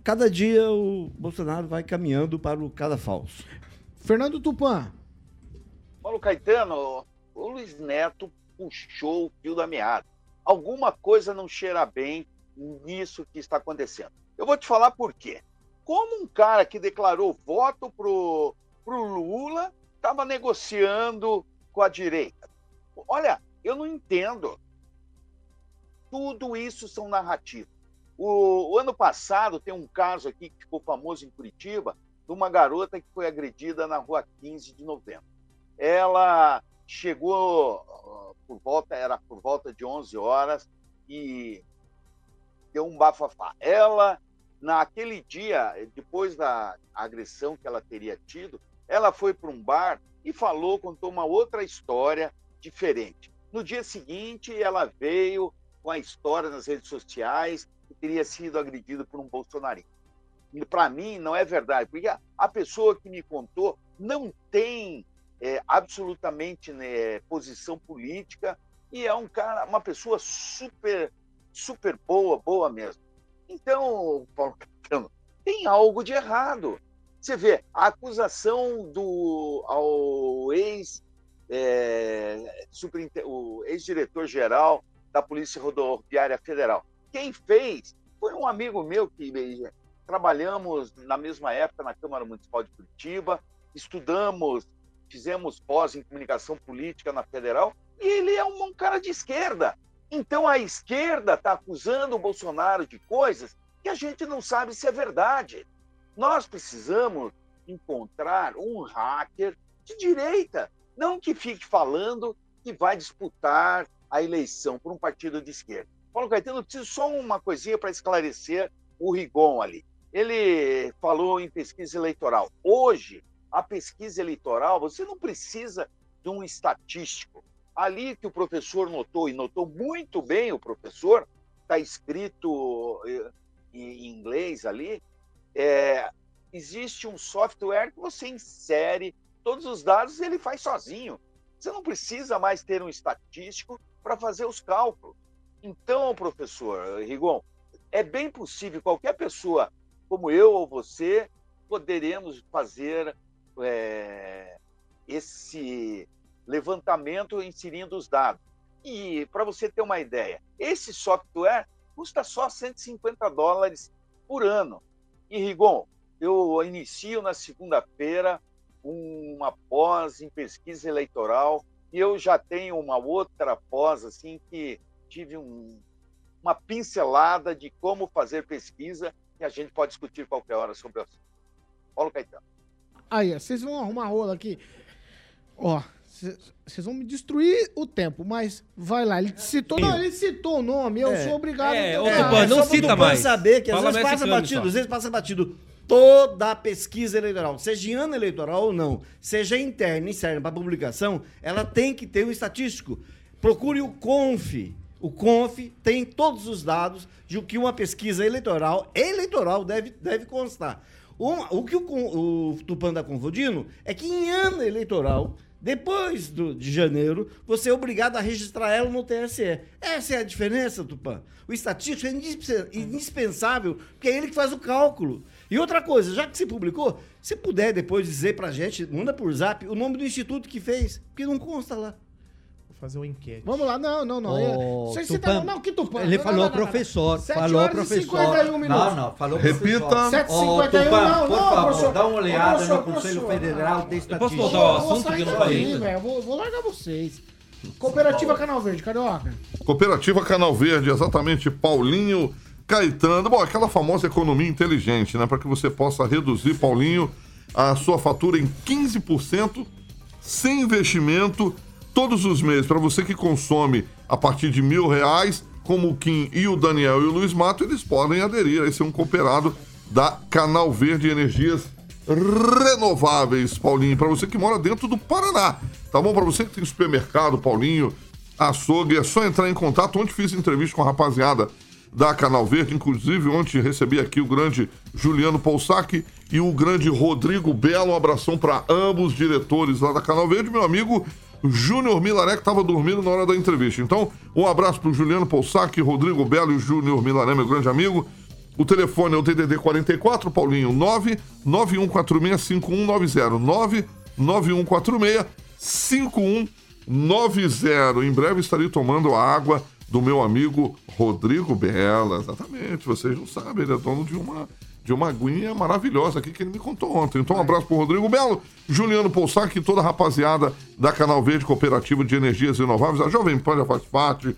cada dia o Bolsonaro vai caminhando para o cada falso. Fernando Tupan. Paulo Caetano, o Luiz Neto puxou o fio da meada. Alguma coisa não cheira bem nisso que está acontecendo. Eu vou te falar por quê. Como um cara que declarou voto pro, pro Lula estava negociando com a direita. Olha, eu não entendo. Tudo isso são narrativas. O, o, ano passado tem um caso aqui que ficou famoso em Curitiba, de uma garota que foi agredida na rua 15 de novembro. Ela chegou uh, por volta, era por volta de 11 horas e deu um bafafá. Ela, naquele dia, depois da agressão que ela teria tido, ela foi para um bar e falou, contou uma outra história diferente. No dia seguinte, ela veio com a história nas redes sociais que teria sido agredido por um bolsonarista. Para mim, não é verdade, porque a pessoa que me contou não tem é, absolutamente né, posição política e é um cara, uma pessoa super, super boa, boa mesmo. Então, Paulo Caetano, tem algo de errado. Você vê, a acusação do ao ex é, o ex-diretor-geral da Polícia Rodoviária Federal. Quem fez foi um amigo meu que trabalhamos na mesma época na Câmara Municipal de Curitiba, estudamos, fizemos pós em comunicação política na Federal, e ele é um, um cara de esquerda. Então a esquerda está acusando o Bolsonaro de coisas que a gente não sabe se é verdade. Nós precisamos encontrar um hacker de direita, não que fique falando que vai disputar a eleição por um partido de esquerda. Paulo Caetano, eu preciso só uma coisinha para esclarecer o Rigon ali. Ele falou em pesquisa eleitoral. Hoje, a pesquisa eleitoral, você não precisa de um estatístico. Ali que o professor notou, e notou muito bem o professor, está escrito eh, em inglês ali, é, existe um software que você insere todos os dados ele faz sozinho. Você não precisa mais ter um estatístico para fazer os cálculos. Então, professor Rigon, é bem possível qualquer pessoa, como eu ou você, poderemos fazer é, esse levantamento inserindo os dados. E para você ter uma ideia, esse software custa só 150 dólares por ano. E Rigon, eu inicio na segunda-feira uma pós em pesquisa eleitoral e eu já tenho uma outra pós assim que tive um, uma pincelada de como fazer pesquisa e a gente pode discutir qualquer hora sobre o assunto. Paulo Caetano. Aí, vocês vão arrumar rola aqui. Ó, vocês vão me destruir o tempo, mas vai lá. Ele citou, não, ele citou o nome, eu É. sou obrigado É, a entender. Tupan, não cita mais. saber que às Fala vezes passa batido, só. às vezes passa batido. Toda a pesquisa eleitoral, seja em ano eleitoral ou não, seja interna, externa para publicação, ela tem que ter um estatístico. Procure o CONF. O CONF tem todos os dados de o que uma pesquisa eleitoral, eleitoral deve, deve constar. Uma- o que o, o Tupan está confundindo é que em ano eleitoral, depois do- de janeiro, você é obrigado a registrar ela no TSE. Essa é a diferença, Tupan. O estatístico é indispe- indispensável, porque é ele que faz o cálculo. E outra coisa, já que se publicou, se puder depois dizer pra gente, manda por zap, o nome do instituto que fez, porque não consta lá. Vou fazer uma enquete. Vamos lá, não, não, não. Vocês Tupã, citaram, não, que Tupã. Ele Não, falou não, não, não, não. professor, falou horas e professor. 51 minutos. Não, não, falou Repita. professor. 7h51, Ô, Tupã, não, por não, favor, professor. dá uma olhada Professor, no Conselho professor. Federal de Eu Estatística. posso voltar ao vou assunto que eu não falei eu Vou, vou largar vocês. Cooperativa Canal Verde, Carioca. Cooperativa Canal Verde, exatamente, Paulinho Caetano. Bom, aquela famosa economia inteligente, né? Para que você possa reduzir, Paulinho, a sua fatura em 15%. sem investimento, todos os meses. Para você que consome a partir de mil reais, como o Kim e o Daniel e o Luiz Mato, eles podem aderir a esse um cooperado da Canal Verde Energias Renováveis, Paulinho. Para você que mora dentro do Paraná, tá bom? Para você que tem supermercado, Paulinho, açougue, é só entrar em contato. Ontem fiz entrevista com a rapaziada da Canal Verde, inclusive ontem recebi aqui o grande Juliano Poussac e o grande Rodrigo Belo. Um abração para ambos diretores lá da Canal Verde, meu amigo Júnior Milaré, que estava dormindo na hora da entrevista. Então, um abraço para o Juliano Poussac, Rodrigo Belo e o Júnior Milaré, meu grande amigo. O telefone é o DDD 44, Paulinho, 991465190. 991465190. Em breve estarei tomando a água do meu amigo Rodrigo Bela. Exatamente, vocês não sabem, ele é dono de uma, de uma aguinha maravilhosa aqui que ele me contou ontem. Então, um abraço pro Rodrigo Belo, Juliano Poussac e toda a rapaziada da Canal Verde Cooperativa de Energias Renováveis. A Jovem Pan já faz parte.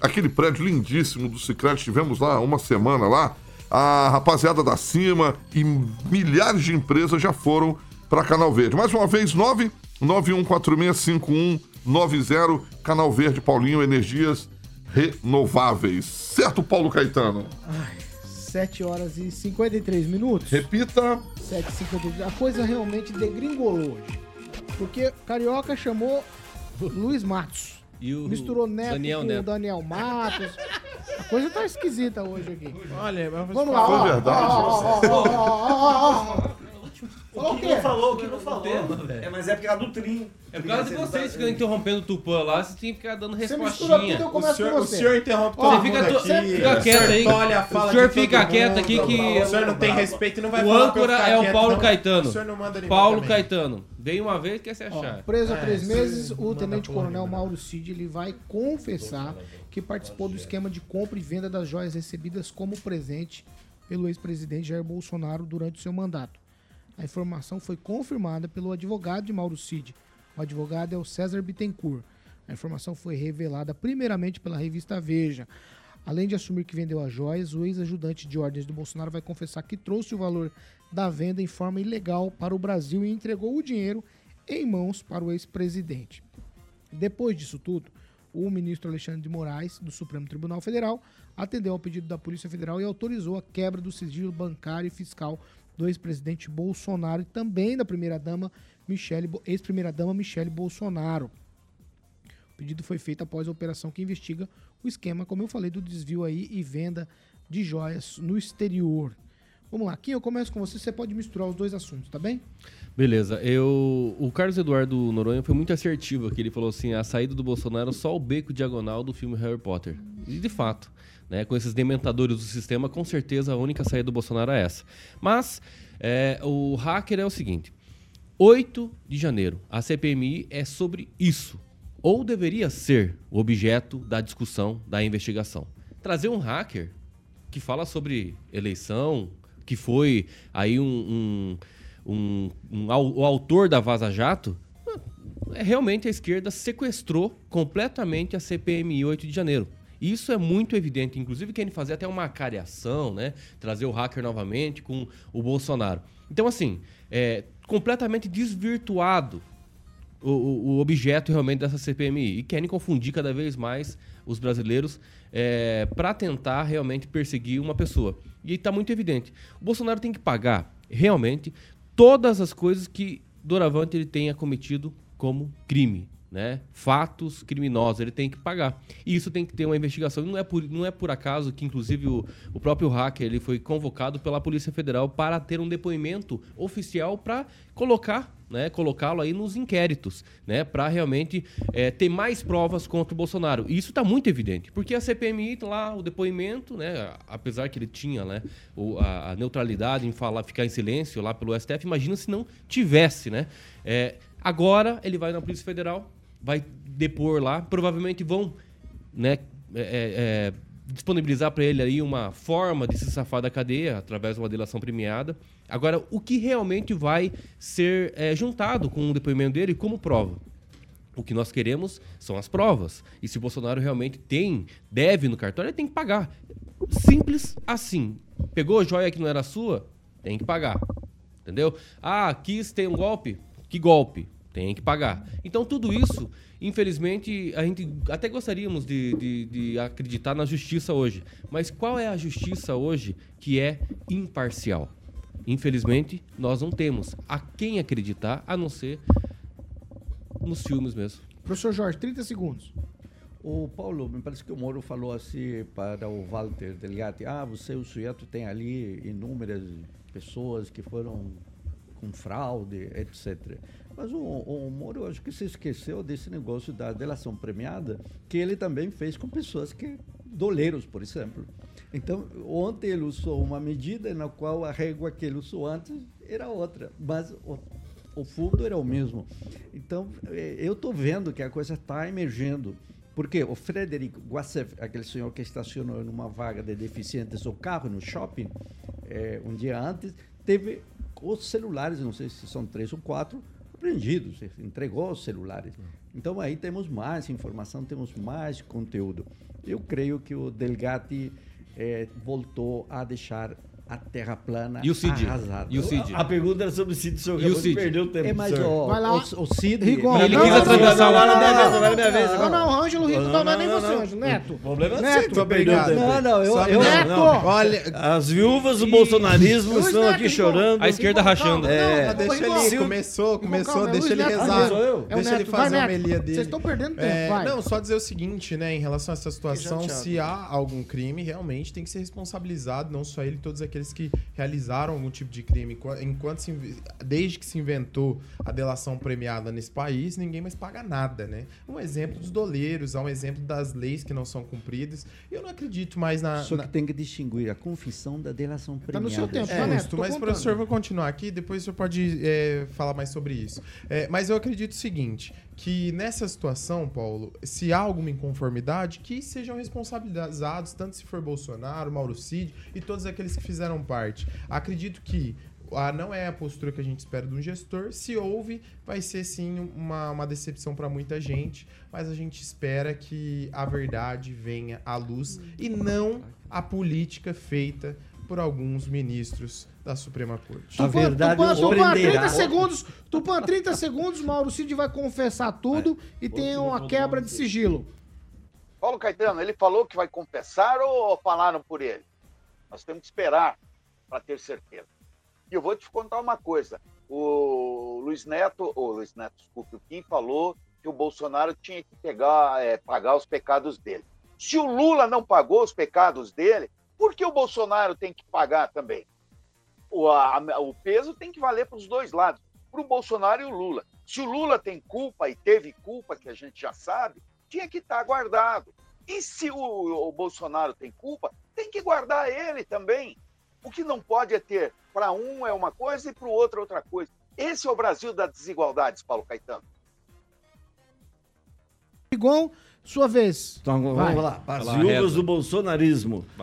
Aquele prédio lindíssimo do Cicrete, tivemos lá uma semana lá. A rapaziada da Cima e milhares de empresas já foram para Canal Verde. Mais uma vez, 991465190, Canal Verde Paulinho Energias Renováveis. Certo, Paulo Caetano? Ai, 7 horas e 53 minutos. Repita. 7 e 53. A coisa realmente degringolou hoje. Porque Carioca chamou Luiz Matos. E o Misturou Neto Daniel com Neto. Daniel Matos. A coisa tá esquisita hoje aqui. Olha, mas Vamos lá. Foi ó, verdade? ó, ó, ó, ó, ó, ó. Falou o o que não falou. É, mas é por causa do trim. É por causa de vocês ficando interrompendo o Tupã lá, você tem que ficar dando Você mistura respostinha. tudo, eu O começo senhor, com o senhor interrompe todo Você fica, mundo to- aqui. fica o quieto aí. O senhor fica quieto aqui que. O senhor não tem respeito e não vai O falar eu âncora é o Paulo. Caetano. O senhor não manda ninguém Paulo. Caetano. Dei uma vez, quer se achar. preso há É, três meses, o manda Tenente porra Coronel nenhuma. Mauro Cid ele vai confessar que participou do esquema de compra e venda das joias recebidas como presente pelo ex-presidente Jair Bolsonaro durante o seu mandato. A informação foi confirmada pelo advogado de Mauro Cid. O advogado é o César Bittencourt. A informação foi revelada primeiramente pela revista Veja. Além de assumir que vendeu as joias, o ex-ajudante de ordens do Bolsonaro vai confessar que trouxe o valor da venda em forma ilegal para o Brasil e entregou o dinheiro em mãos para o ex-presidente. Depois disso tudo, o ministro Alexandre de Moraes, do Supremo Tribunal Federal, atendeu ao pedido da Polícia Federal e autorizou a quebra do sigilo bancário e fiscal do ex-presidente Bolsonaro e também da primeira-dama Michele, ex-primeira-dama Michele Bolsonaro. O pedido foi feito após a operação que investiga o esquema, como eu falei, do desvio aí e venda de joias no exterior. Vamos lá, Kim, eu começo com você, você pode misturar os dois assuntos, tá bem? Beleza, eu. O Carlos Eduardo Noronha foi muito assertivo aqui. Ele falou assim: a saída do Bolsonaro é só o beco diagonal do filme Harry Potter. E de fato, né, com esses dementadores do sistema, com certeza a única saída do Bolsonaro é essa. Mas é, o hacker é o seguinte: 8 de janeiro, a CPMI é sobre isso. Ou deveria ser o objeto da discussão, da investigação. Trazer um hacker que fala sobre eleição, que foi aí um, um, um- um o autor da Vaza Jato, é, realmente a esquerda sequestrou completamente a CPMI 8 de janeiro. Isso é muito evidente, inclusive querem fazer até uma cariação, né? Trazer o hacker novamente com o Bolsonaro. Então, assim, é completamente desvirtuado o, o- objeto realmente dessa CPMI. E querem confundir cada vez mais os brasileiros para tentar realmente perseguir uma pessoa. E está muito evidente. O Bolsonaro tem que pagar realmente todas as coisas que Doravante ele tenha cometido como crime. Né? Fatos criminosos, ele tem que pagar. E isso tem que ter uma investigação. Não é por, não é por acaso que, inclusive, o, o próprio hacker ele foi convocado pela Polícia Federal para ter um depoimento oficial para colocar né, colocá-lo aí nos inquéritos, né, para realmente é, ter mais provas contra o Bolsonaro. E isso está muito evidente, porque a CPMI tá lá o depoimento, né, apesar que ele tinha, né, o- a, a neutralidade em falar, ficar em silêncio lá pelo STF, imagina se não tivesse, né? É, agora ele vai na Polícia Federal, vai depor lá, provavelmente vão, né, é, é, é, disponibilizar para ele aí uma forma de se safar da cadeia através de uma delação premiada. Agora, o que realmente vai ser é, juntado com o depoimento dele como prova? O que nós queremos são as provas. E se o Bolsonaro realmente tem, deve no cartório, ele tem que pagar. Simples assim. Pegou joia que não era sua, tem que pagar. Entendeu? Ah, quis ter um golpe? Que golpe? Tem que pagar. Então, tudo isso, infelizmente, a gente até gostaríamos de, de, de acreditar na justiça hoje. Mas qual é a justiça hoje que é imparcial? Infelizmente, nós não temos a quem acreditar, a não ser nos filmes mesmo. Professor Jorge, 30 segundos. O Paulo, me parece que o Moro falou assim para o Walter Delgatti, ah, você, o sujeito tem ali inúmeras pessoas que foram com fraude, etc. Mas o, o Moro, acho que se esqueceu desse negócio da delação premiada, que ele também fez com pessoas que, doleiros, por exemplo. Então, ontem ele usou uma medida na qual a régua que ele usou antes era outra, mas o, o fundo era o mesmo. Então, eh, eu estou vendo que a coisa está emergindo. Porque o Frederic Guassef, aquele senhor que estacionou numa vaga de deficientes o carro no shopping, eh, um dia antes, teve os celulares, não sei se são três ou quatro, apreendidos, entregou os celulares. Então aí temos mais informação, temos mais conteúdo. Eu creio que o Delgatti eh, voltou a deixar a terra plana E o Cid? arrasada. E o Cid? A pergunta era sobre o Cid, o senhor E o acabou de Cid? perder o tempo. É, mas ó, Vai lá. o, o Cid... Rigon, Ele não, quis não, atravessar não, o- não, Agora é minha não, vez, agora é minha vez. Não, não, Ângelo Rico, não, não é nem não, você, não. Ângelo. Neto. O problema é Neto. vai perder o Obrigado. tempo. Não, não, eu... Só- eu Neto! Olha, As viúvas do bolsonarismo Luiz estão Neto, aqui Rigon. chorando. A esquerda Rigon, rachando. calma, É. não, deixa Rigon, ele, Rigon, começou, começou, calma, é deixa Luiz ele Neto. rezar. Sou eu? É o Deixa ele Neto, fazer a Neto. homilia dele. Vocês estão perdendo tempo, É, vai. Não, só dizer o seguinte, né, em relação a essa situação, chateado. se há algum crime, realmente tem que ser responsabilizado, não só ele, todos aqueles que realizaram algum tipo de crime. Enqu- Enquanto se desde que se inventou a delação premiada nesse país, ninguém mais paga nada, né? Um exemplo dos doleiros, há um exemplo das leis que não são cumpridas. Eu não acredito mais na, Só na- que tem que distinguir a confissão da delação Tá premiada. no seu tempo, É tá, Neto? mas contando. professor, eu vou continuar aqui, depois o senhor pode é, falar mais sobre isso. É, mas eu acredito o seguinte, que nessa situação, Paulo, se há alguma inconformidade, que sejam responsabilizados, tanto se for Bolsonaro, Mauro Cid e todos aqueles que fizeram parte. Acredito que ah, não é a postura que a gente espera de um gestor. Se houve, vai ser sim uma, uma decepção para muita gente, mas a gente espera que a verdade venha à luz e não a política feita por alguns ministros da Suprema Corte. A verdade Tupã, os Tupã, prenderá. 30 segundos. Tupã, 30 segundos. Mauro Cid vai confessar tudo e tem uma quebra de sigilo. Paulo Caetano, ele falou que vai confessar ou falaram por ele? Nós temos que esperar para ter certeza. E eu vou te contar uma coisa. O Luiz Neto, ou Luiz Neto, desculpe, o Kim falou que o Bolsonaro tinha que pegar, é, pagar os pecados dele. Se o Lula não pagou os pecados dele, por que o Bolsonaro tem que pagar também? O, a- o peso tem que valer para os dois lados, para o Bolsonaro e o Lula. Se o Lula tem culpa e teve culpa, que a gente já sabe, tinha que estar guardado. E se o, o Bolsonaro tem culpa, tem que guardar ele também. O que não pode é ter para um é uma coisa e para o outro é outra coisa. Esse é o Brasil das desigualdades, Paulo Caetano. Rigon, sua vez. Então, Vai. vamos lá. As Vai lá, viúvas reza. do bolsonarismo. É,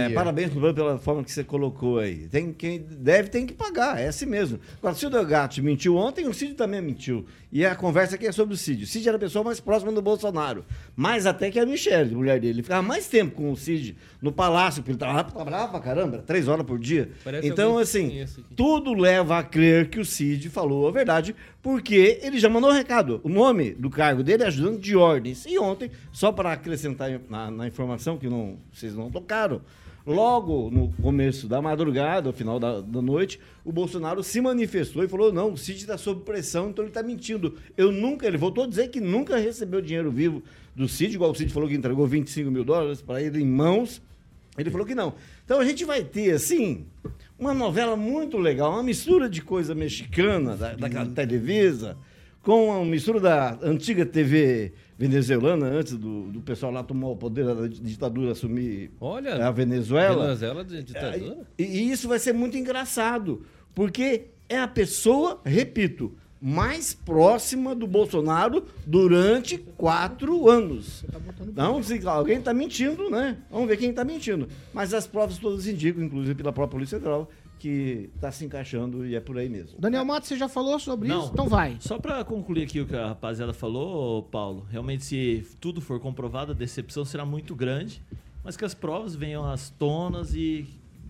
Homilia. parabéns pela forma que você colocou aí. Tem quem deve tem que pagar, é assim mesmo. Agora, se o Delgatti mentiu ontem, o Cid também mentiu. E a conversa aqui é sobre o Cid. O Cid era a pessoa mais próxima do Bolsonaro. Mais até que a Michelle, mulher dele. Ele ficava mais tempo com o Cid no palácio, porque ele tava bravo pra caramba, três horas por dia. Parece então, assim, tudo leva a crer que o Cid falou a verdade, porque ele já mandou o recado. O nome do cargo dele é ajudante de ordens. E ontem, só para acrescentar na, na informação que não, vocês não tocaram, logo no começo da madrugada, ao final da, da noite, o Bolsonaro se manifestou e falou: não, o Cid está sob pressão, então ele está mentindo. Eu nunca, ele voltou a dizer que nunca recebeu dinheiro vivo do Cid, igual o Cid falou que entregou 25 mil dólares para ele em mãos. Ele falou que não. Então a gente vai ter, assim, uma novela muito legal, uma mistura de coisa mexicana, da, daquela Televisa, com uma mistura da antiga TV venezuelana, antes do, do pessoal lá tomar o poder da ditadura assumir Olha, a Venezuela. Venezuela de ditadura. E, e isso vai ser muito engraçado, porque é a pessoa, repito, mais próxima do Bolsonaro durante quatro anos. Não, se alguém está mentindo, né? Vamos ver quem está mentindo. Mas as provas todas indicam, inclusive pela própria Polícia Federal, que está se encaixando e é por aí mesmo. Daniel Matos, você já falou sobre Não. isso? Então vai. Só pra concluir aqui o que a rapaziada falou, Paulo, realmente se tudo for comprovado, a decepção será muito grande, mas que as provas venham às tonas e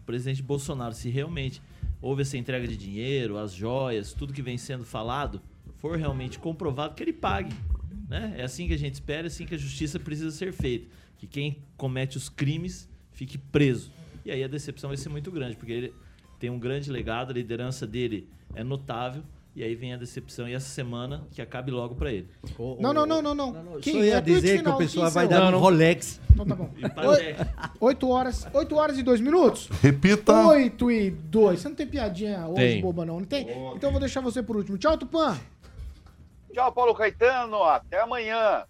presidente Bolsonaro, se realmente houve essa entrega de dinheiro, as joias, tudo que vem sendo falado, for realmente comprovado, que ele pague. Né? É assim que a gente espera, é assim que a justiça precisa ser feita. Que quem comete os crimes fique preso. E aí a decepção vai ser muito grande, porque ele tem um grande legado, a liderança dele é notável. E aí vem a decepção e essa semana que acabe logo pra ele. Não, não, não, não, não. Só ia É dizer que o pessoal quem vai dar Não, um. Rolex. Então tá bom. 8 horas, 8 horas e 2 minutos? Repita. 8 e 2. Você não tem piadinha hoje, Tem. boba, não? Não tem? Então eu vou deixar você por último. Tchau, Tupã. Tchau, Paulo Caetano. Até amanhã.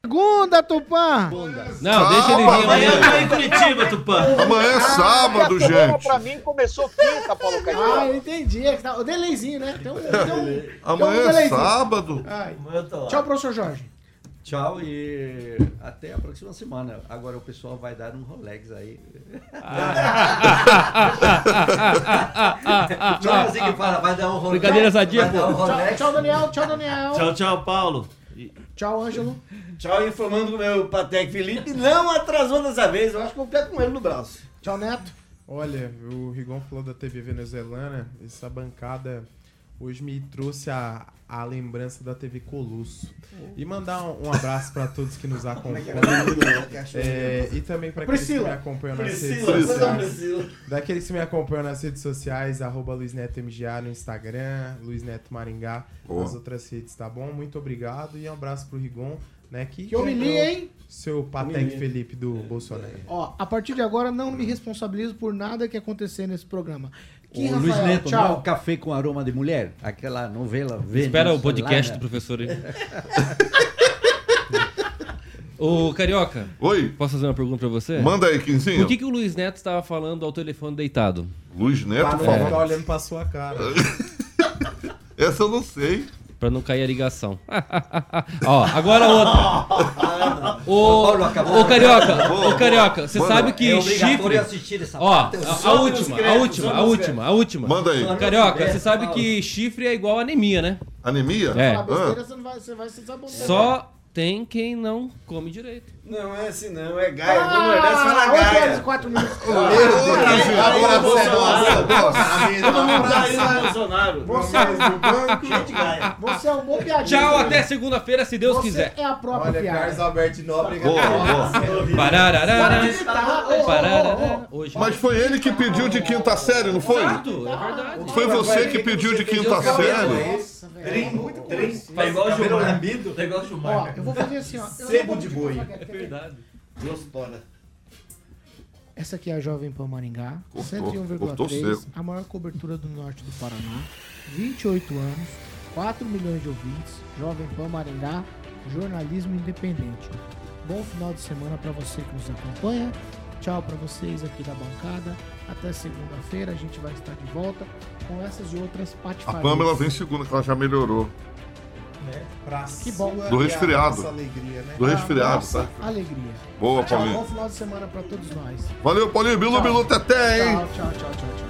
Segunda, Tupã. Não, deixa ele vir Amanhã amanhã. eu tô em Curitiba, Tupã. Amanhã é sábado, E a semana gente. pra mim começou quinta, Paulo Ah, Caetano. eu entendi. É que tá- O delayzinho, né? Tem um, tem um, Amanhã tem um é sábado. Ai. Amanhã eu tô lá. Tchau, professor Jorge. Tchau e até a próxima semana. Agora o pessoal vai dar um Rolex aí. Tchau, assim que fala, vai dar um Rolex. Brincadeira sadia, dar um pô. Tchau, tchau, Daniel. Tchau, Daniel. Tchau, tchau, Paulo. Tchau, Ângelo. Tchau, informando o meu Patek Felipe não atrasou dessa vez. Eu acho que eu vou ficar com ele no braço. Tchau, Neto. Olha, o Rigon falou da TV venezuelana. Essa bancada hoje me trouxe a, a lembrança da TV Colosso. E mandar um, um abraço para todos que nos acompanham. É, e também para aqueles que me acompanham nas redes Priscila, sociais. Priscila. Daqueles que me acompanham nas redes sociais, arroba Luiz Neto MGA no Instagram, Luiz Neto Maringá Boa. nas outras redes, tá bom? Muito obrigado e um abraço pro Rigon, né? Que, Que homilia, hein? Seu Patek Felipe do Bolsonaro. Ó, a partir de agora não me responsabilizo por nada que acontecer nesse programa. Kim O Luiz Neto, não é o tchau. café com aroma de mulher? Aquela novela verde. Espera o lá, podcast né? do professor aí. Ô, Carioca, Oi, posso fazer uma pergunta pra você? manda aí, Quinzinho. Por que, que o Luiz Neto estava falando ao telefone deitado? Luiz Neto não falou. ficar olhando pra sua cara. Essa eu não sei. Pra não cair a ligação. Ó, agora outra. Ô, ô Carioca, ô Carioca, você sabe que É chifre... assistir essa Ó, parte. a, última, a última, a última, a última. Manda aí. Carioca, você sabe que chifre é igual a anemia, né? Anemia? É. Falar besteira, Ah. você, não vai, você vai se desabonar. Só tem quem não come direito. Não é assim, não. É Gaia. No Nordeste fala Ah, 8 horas e Gaia. 4 minutos. Agora você Todo mundo tá aí no Bolsonaro. Você, Gente, Gaia. você é um bom piadinha. Tchau, até segunda-feira, se Deus Você quiser. é a própria Olha, piada. Carlos Alberto Nóbrega. Boa, boa. Ô. parararara. Hoje. Mas foi ele que pediu de quinta série, não foi? Exato, é verdade. Foi você que pediu de quinta série? Nossa, velho. Muito Trim. Tá igual o Gilmar. Tá igual o Ó, Gilmar. eu vou fazer assim, ó. Sebo de boi. Verdade. Gostosa. Essa aqui é a Jovem Pan Maringá, Cortou, cortou 101,3, seco. a maior cobertura do norte do Paraná, 28 anos, 4 milhões de ouvintes, Jovem Pan Maringá, jornalismo independente. Bom final de semana para você que nos acompanha. Tchau para vocês aqui da bancada. Até segunda-feira a gente vai estar de volta com essas e outras A patifarias. Pamela vem segunda, que ela já melhorou. Né? Pra Que bom. sua Do resfriado. alegria, né? Do Ah, resfriado, nossa, tá? Alegria. Boa, Tchau, Paulinho. bom final de semana para todos nós. Valeu, Paulinho. Bilu, Tchau. Bilu, Teté, hein? Tchau, tchau, tchau, tchau, tchau.